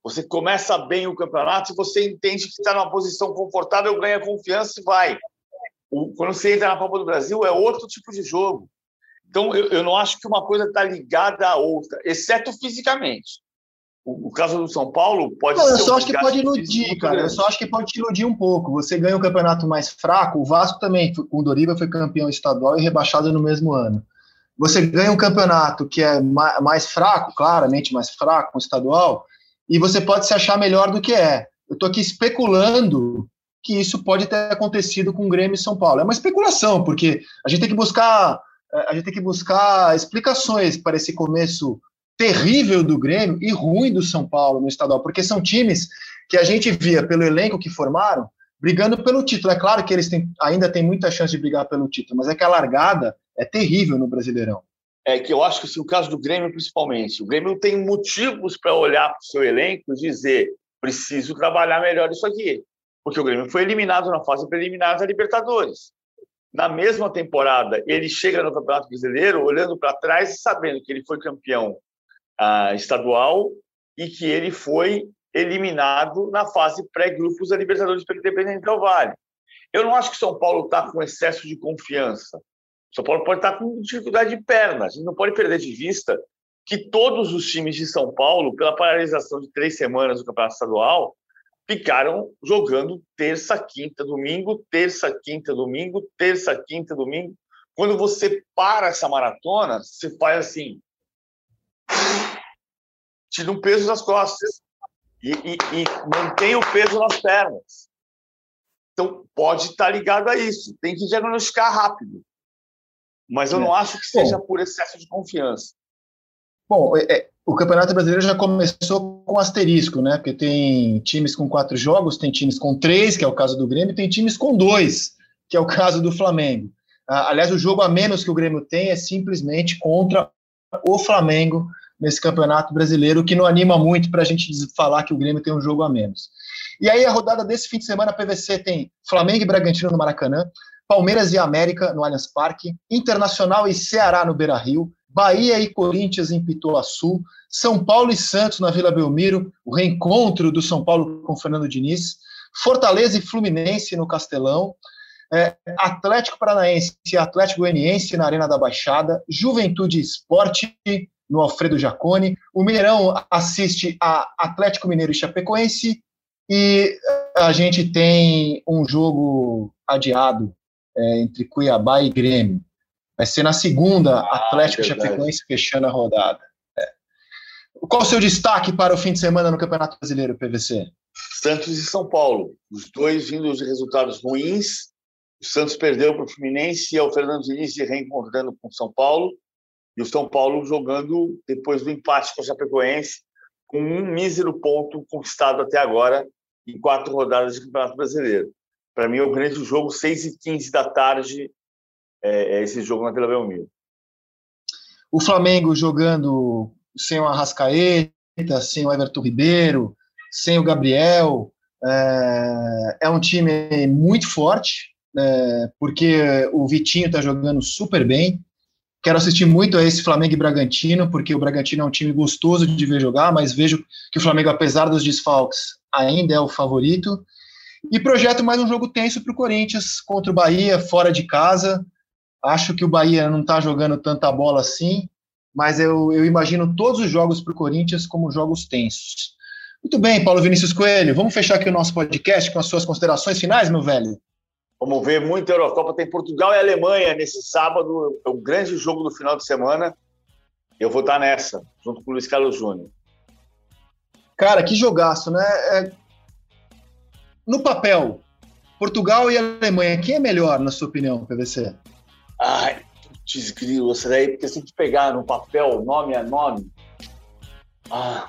você começa bem o campeonato e você entende que está numa posição confortável, ganha confiança e vai quando você entra na Copa do Brasil, é outro tipo de jogo. Então, eu, eu não acho que uma coisa está ligada à outra, exceto fisicamente. O, o, caso do São Paulo pode não, Eu só acho que pode iludir, cara. Eu só acho que pode te iludir um pouco. Você ganha um campeonato mais fraco, o Vasco também, com o Doriva, foi campeão estadual e rebaixado no mesmo ano. Você ganha um campeonato que é mais fraco, claramente mais fraco, um estadual, e você pode se achar melhor do que é. Eu estou aqui especulando que isso pode ter acontecido com o Grêmio e São Paulo. É uma especulação, porque a gente tem que buscar é, a gente tem que buscar explicações para esse começo terrível do Grêmio e ruim do São Paulo no estadual, porque são times que a gente via pelo elenco que formaram brigando pelo título. É claro que eles têm, ainda têm muita chance de brigar pelo título, mas é que a largada é terrível no Brasileirão. É que eu acho que assim, o caso do Grêmio, principalmente, o Grêmio tem motivos para olhar para o seu elenco e dizer preciso trabalhar melhor isso aqui porque o Grêmio foi eliminado na fase preliminar da Libertadores. Na mesma temporada, ele chega no Campeonato Brasileiro olhando para trás e sabendo que ele foi campeão ah, estadual e que ele foi eliminado na fase pré-grupos da Libertadores pelo Independente Del Vale. Eu não acho que São Paulo está com excesso de confiança. São Paulo pode estar tá com dificuldade de perna. A gente não pode perder de vista que todos os times de São Paulo, pela paralisação de três semanas do Campeonato Estadual, ficaram jogando terça, quinta, domingo, terça, quinta, domingo, terça, quinta, domingo. Quando você para essa maratona, você faz assim, tira um peso das costas e, e, e mantém o peso nas pernas. Então, pode estar ligado a isso. Tem que diagnosticar rápido. Mas eu não é. acho que seja por excesso de confiança. Bom, é, é o Campeonato Brasileiro já começou com asterisco, né? Porque tem times com quatro jogos, tem times com três, que é o caso do Grêmio, tem times com dois, que é o caso do Flamengo. Ah, aliás, o jogo a menos que o Grêmio tem é simplesmente contra o Flamengo nesse Campeonato Brasileiro, que não anima muito para a gente falar que o Grêmio tem um jogo a menos. E aí, a rodada desse fim de semana, a PVC tem Flamengo e Bragantino no Maracanã, Palmeiras e América no Allianz Parque, Internacional e Ceará no Beira Rio, Bahia e Corinthians em Pituaçu, São Paulo e Santos na Vila Belmiro, o reencontro do São Paulo com Fernando Diniz, Fortaleza e Fluminense no Castelão, é, Atlético Paranaense e Atlético Goianiense na Arena da Baixada, Juventude Esporte no Alfredo Jacone, o Mineirão assiste a Atlético Mineiro e Chapecoense, e a gente tem um jogo adiado é, entre Cuiabá e Grêmio. Vai ser na segunda, ah, Atlético e Chapecoense fechando a rodada. É. Qual o seu destaque para o fim de semana no Campeonato Brasileiro, PVC? Santos e São Paulo. Os dois vindo de resultados ruins. O Santos perdeu para o Fluminense e o Fernando Diniz se reencontrando com o São Paulo. E o São Paulo jogando depois do empate com o Chapecoense, com um mísero ponto conquistado até agora em quatro rodadas de Campeonato Brasileiro. Para mim, é o grande jogo, 6 e 15 da tarde, é, é esse jogo na Vila Belmiro. O Flamengo jogando sem o Arrascaeta, sem o Everton Ribeiro, sem o Gabriel, é, é um time muito forte, é, porque o Vitinho está jogando super bem. Quero assistir muito a esse Flamengo e Bragantino, porque o Bragantino é um time gostoso de ver jogar, mas vejo que o Flamengo, apesar dos desfalques, ainda é o favorito. E projeto mais um jogo tenso para o Corinthians contra o Bahia, fora de casa Acho que o Bahia não está jogando tanta bola assim, mas eu, eu imagino todos os jogos para o Corinthians como jogos tensos. Muito bem, Paulo Vinícius Coelho, vamos fechar aqui o nosso podcast com as suas considerações finais, meu velho? Vamos ver muita Eurocopa. Tem Portugal e Alemanha nesse sábado. É o grande jogo do final de semana. Eu vou estar nessa, junto com o Luiz Carlos Júnior. Cara, que jogaço, né? É... No papel, Portugal e Alemanha, quem é melhor, na sua opinião, PVC? Ai, putz, grilo, essa daí, porque se a gente pegar no papel, nome a nome. Ah.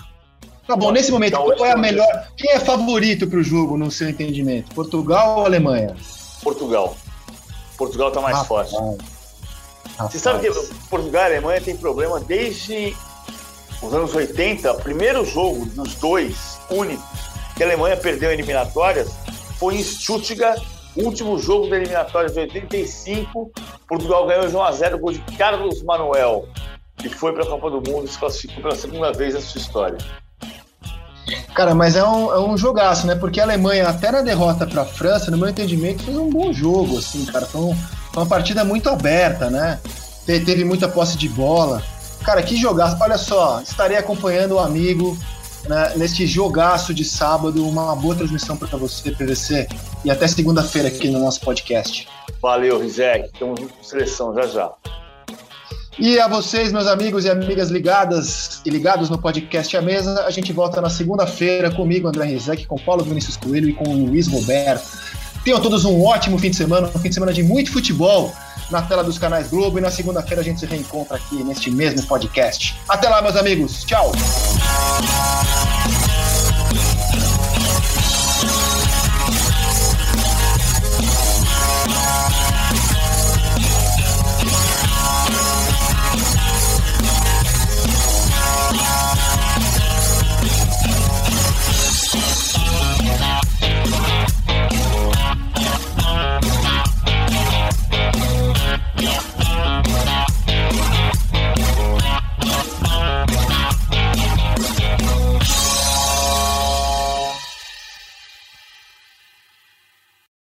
Tá bom, nesse momento, qual é a melhor. Quem é favorito para o jogo, no seu entendimento? Portugal ou Alemanha? Portugal. Portugal está mais Rapaz. forte. Rapaz. Você sabe que Portugal e Alemanha tem problema desde os anos 80. O primeiro jogo dos dois únicos que a Alemanha perdeu eliminatórias foi em Stuttgart Último jogo da eliminatória de 85, Portugal ganhou de 1 a 0 gol de Carlos Manuel, que foi para a Copa do Mundo e se classificou pela segunda vez na sua história. Cara, mas é um, é um jogaço, né? Porque a Alemanha, até na derrota para a França, no meu entendimento, fez um bom jogo, assim, cara. Foi, um, foi uma partida muito aberta, né? Te, teve muita posse de bola. Cara, que jogaço. Olha só, estarei acompanhando o amigo né, neste jogaço de sábado. Uma boa transmissão para você, PVC. E até segunda-feira aqui no nosso podcast. Valeu, Rizek. Estamos juntos com seleção já já. E a vocês, meus amigos e amigas ligadas e ligados no podcast A Mesa, a gente volta na segunda-feira comigo, André Rizek, com Paulo Vinícius Coelho e com o Luiz Roberto. Tenham todos um ótimo fim de semana, um fim de semana de muito futebol na tela dos canais Globo e na segunda-feira a gente se reencontra aqui neste mesmo podcast. Até lá, meus amigos. Tchau.